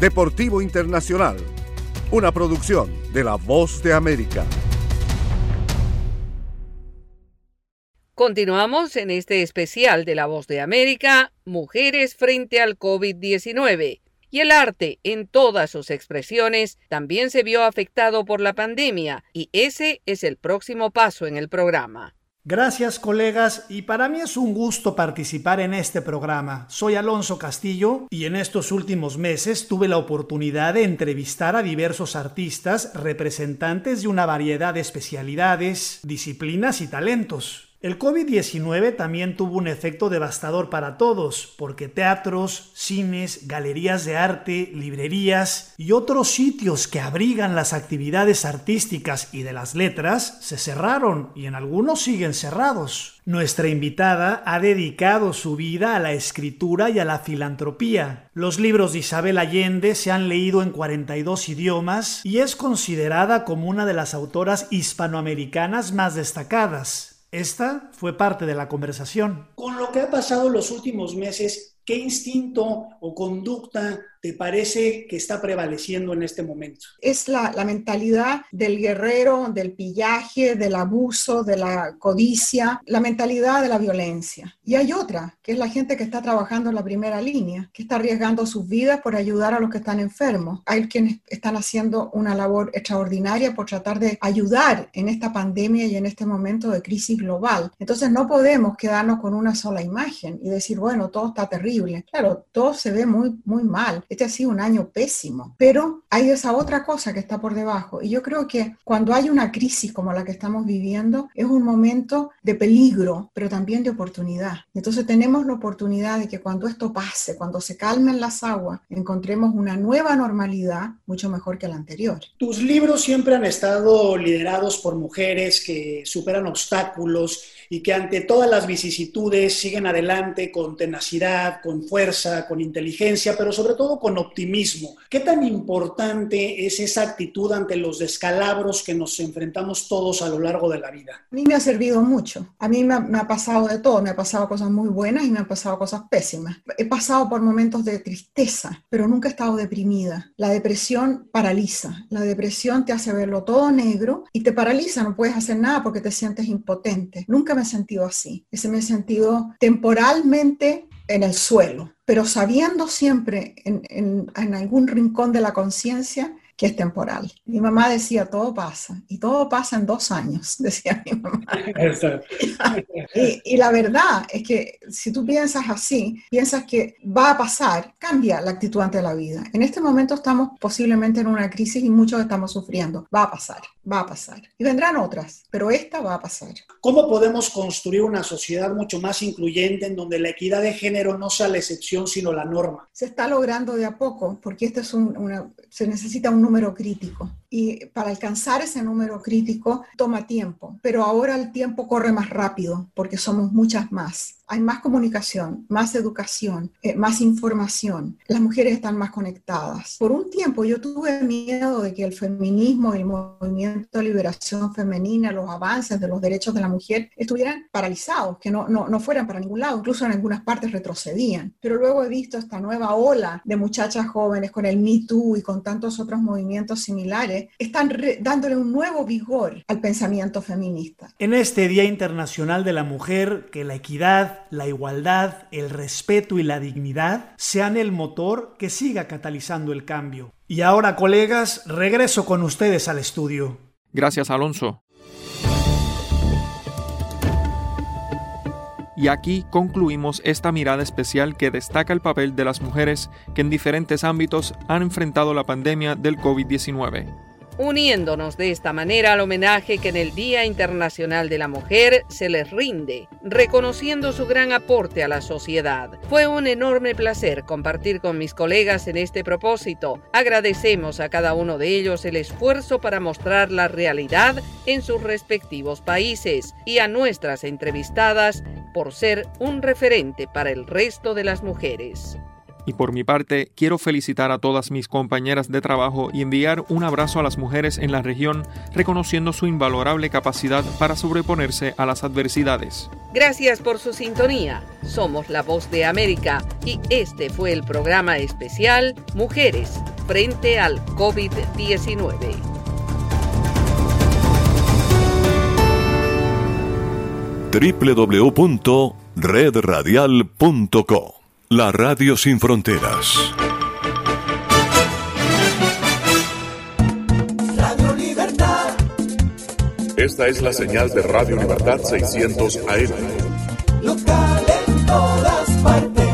Deportivo Internacional, una producción de La Voz de América. Continuamos en este especial de La Voz de América, Mujeres frente al COVID-19. Y el arte, en todas sus expresiones, también se vio afectado por la pandemia, y ese es el próximo paso en el programa. Gracias colegas y para mí es un gusto participar en este programa. Soy Alonso Castillo y en estos últimos meses tuve la oportunidad de entrevistar a diversos artistas representantes de una variedad de especialidades, disciplinas y talentos. El COVID-19 también tuvo un efecto devastador para todos, porque teatros, cines, galerías de arte, librerías y otros sitios que abrigan las actividades artísticas y de las letras se cerraron y en algunos siguen cerrados. Nuestra invitada ha dedicado su vida a la escritura y a la filantropía. Los libros de Isabel Allende se han leído en 42 idiomas y es considerada como una de las autoras hispanoamericanas más destacadas. Esta fue parte de la conversación. Con lo que ha pasado los últimos meses, ¿qué instinto o conducta te parece que está prevaleciendo en este momento? Es la, mentalidad del guerrero, del pillaje, del abuso, de la codicia, la mentalidad de la violencia. Y hay otra, que es la gente que está trabajando en la primera línea, que está arriesgando sus vidas por ayudar a los que están enfermos. Hay quienes están haciendo una labor extraordinaria por tratar de ayudar en esta pandemia y en este momento de crisis global. Entonces no podemos quedarnos con una sola imagen y decir, bueno, todo está terrible. Claro, todo se ve muy, muy mal este ha sido un año pésimo, pero hay esa otra cosa que está por debajo. Y yo creo que cuando hay una crisis como la que estamos viviendo, es un momento de peligro, pero también de oportunidad. Entonces tenemos la oportunidad de que cuando esto pase, cuando se calmen las aguas, encontremos una nueva normalidad mucho mejor que la anterior. Tus libros siempre han estado liderados por mujeres que superan obstáculos y que ante todas las vicisitudes siguen adelante con tenacidad, con fuerza, con inteligencia, pero sobre todo con optimismo. ¿Qué tan importante es esa actitud ante los descalabros que nos enfrentamos todos a lo largo de la vida? A mí me ha servido mucho. A mí me ha, me ha pasado de todo. Me ha pasado cosas muy buenas y me han pasado cosas pésimas. He pasado por momentos de tristeza, pero nunca he estado deprimida. La depresión paraliza. La depresión te hace verlo todo negro y te paraliza. No puedes hacer nada porque te sientes impotente. Nunca me he sentido así. Ese me he sentido temporalmente en el suelo, pero sabiendo siempre en, en, en algún rincón de la conciencia que es temporal. Mi mamá decía, todo pasa, y todo pasa en dos años, (laughs) decía mi mamá. y, y, la verdad es que si tú piensas así, piensas que va a pasar, cambia la actitud ante la vida. En este momento estamos posiblemente en una crisis y muchos estamos sufriendo. Va a pasar, va a pasar. Y vendrán otras, pero esta va a pasar. ¿Cómo podemos construir una sociedad mucho más incluyente en donde la equidad de género no sea la excepción, sino la norma? Se está logrando de a poco, porque este es un, una, se necesita un número crítico y para alcanzar ese número crítico toma tiempo, pero ahora el tiempo corre más rápido porque somos muchas más. Hay más comunicación, más educación, eh, más información. Las mujeres están más conectadas. Por un tiempo yo tuve miedo de que el feminismo, el movimiento de liberación femenina, los avances de los derechos de la mujer estuvieran paralizados, que no, no, no fueran para ningún lado, incluso en algunas partes retrocedían. Pero luego he visto esta nueva ola de muchachas jóvenes con el Me Too y con tantos otros movimientos similares, están dándole un nuevo vigor al pensamiento feminista. En este Día Internacional de la Mujer, que la equidad la igualdad, el respeto y la dignidad sean el motor que siga catalizando el cambio. Y ahora, colegas, regreso con ustedes al estudio. Gracias, Alonso. Y aquí concluimos esta mirada especial que destaca el papel de las mujeres que en diferentes ámbitos han enfrentado la pandemia del COVID-19 uniéndonos de esta manera al homenaje que en el Día Internacional de la Mujer se les rinde, reconociendo su gran aporte a la sociedad. Fue un enorme placer compartir con mis colegas en este propósito. Agradecemos a cada uno de ellos el esfuerzo para mostrar la realidad en sus respectivos países y a nuestras entrevistadas por ser un referente para el resto de las mujeres. Y por mi parte, quiero felicitar a todas mis compañeras de trabajo y enviar un abrazo a las mujeres en la región, reconociendo su invalorable capacidad para sobreponerse a las adversidades. Gracias por su sintonía. Somos la voz de América y este fue el programa especial Mujeres frente al COVID-19. www.redradial.co la Radio Sin Fronteras. Radio Libertad. Esta es la señal de Radio Libertad 600 AM. Local en todas partes.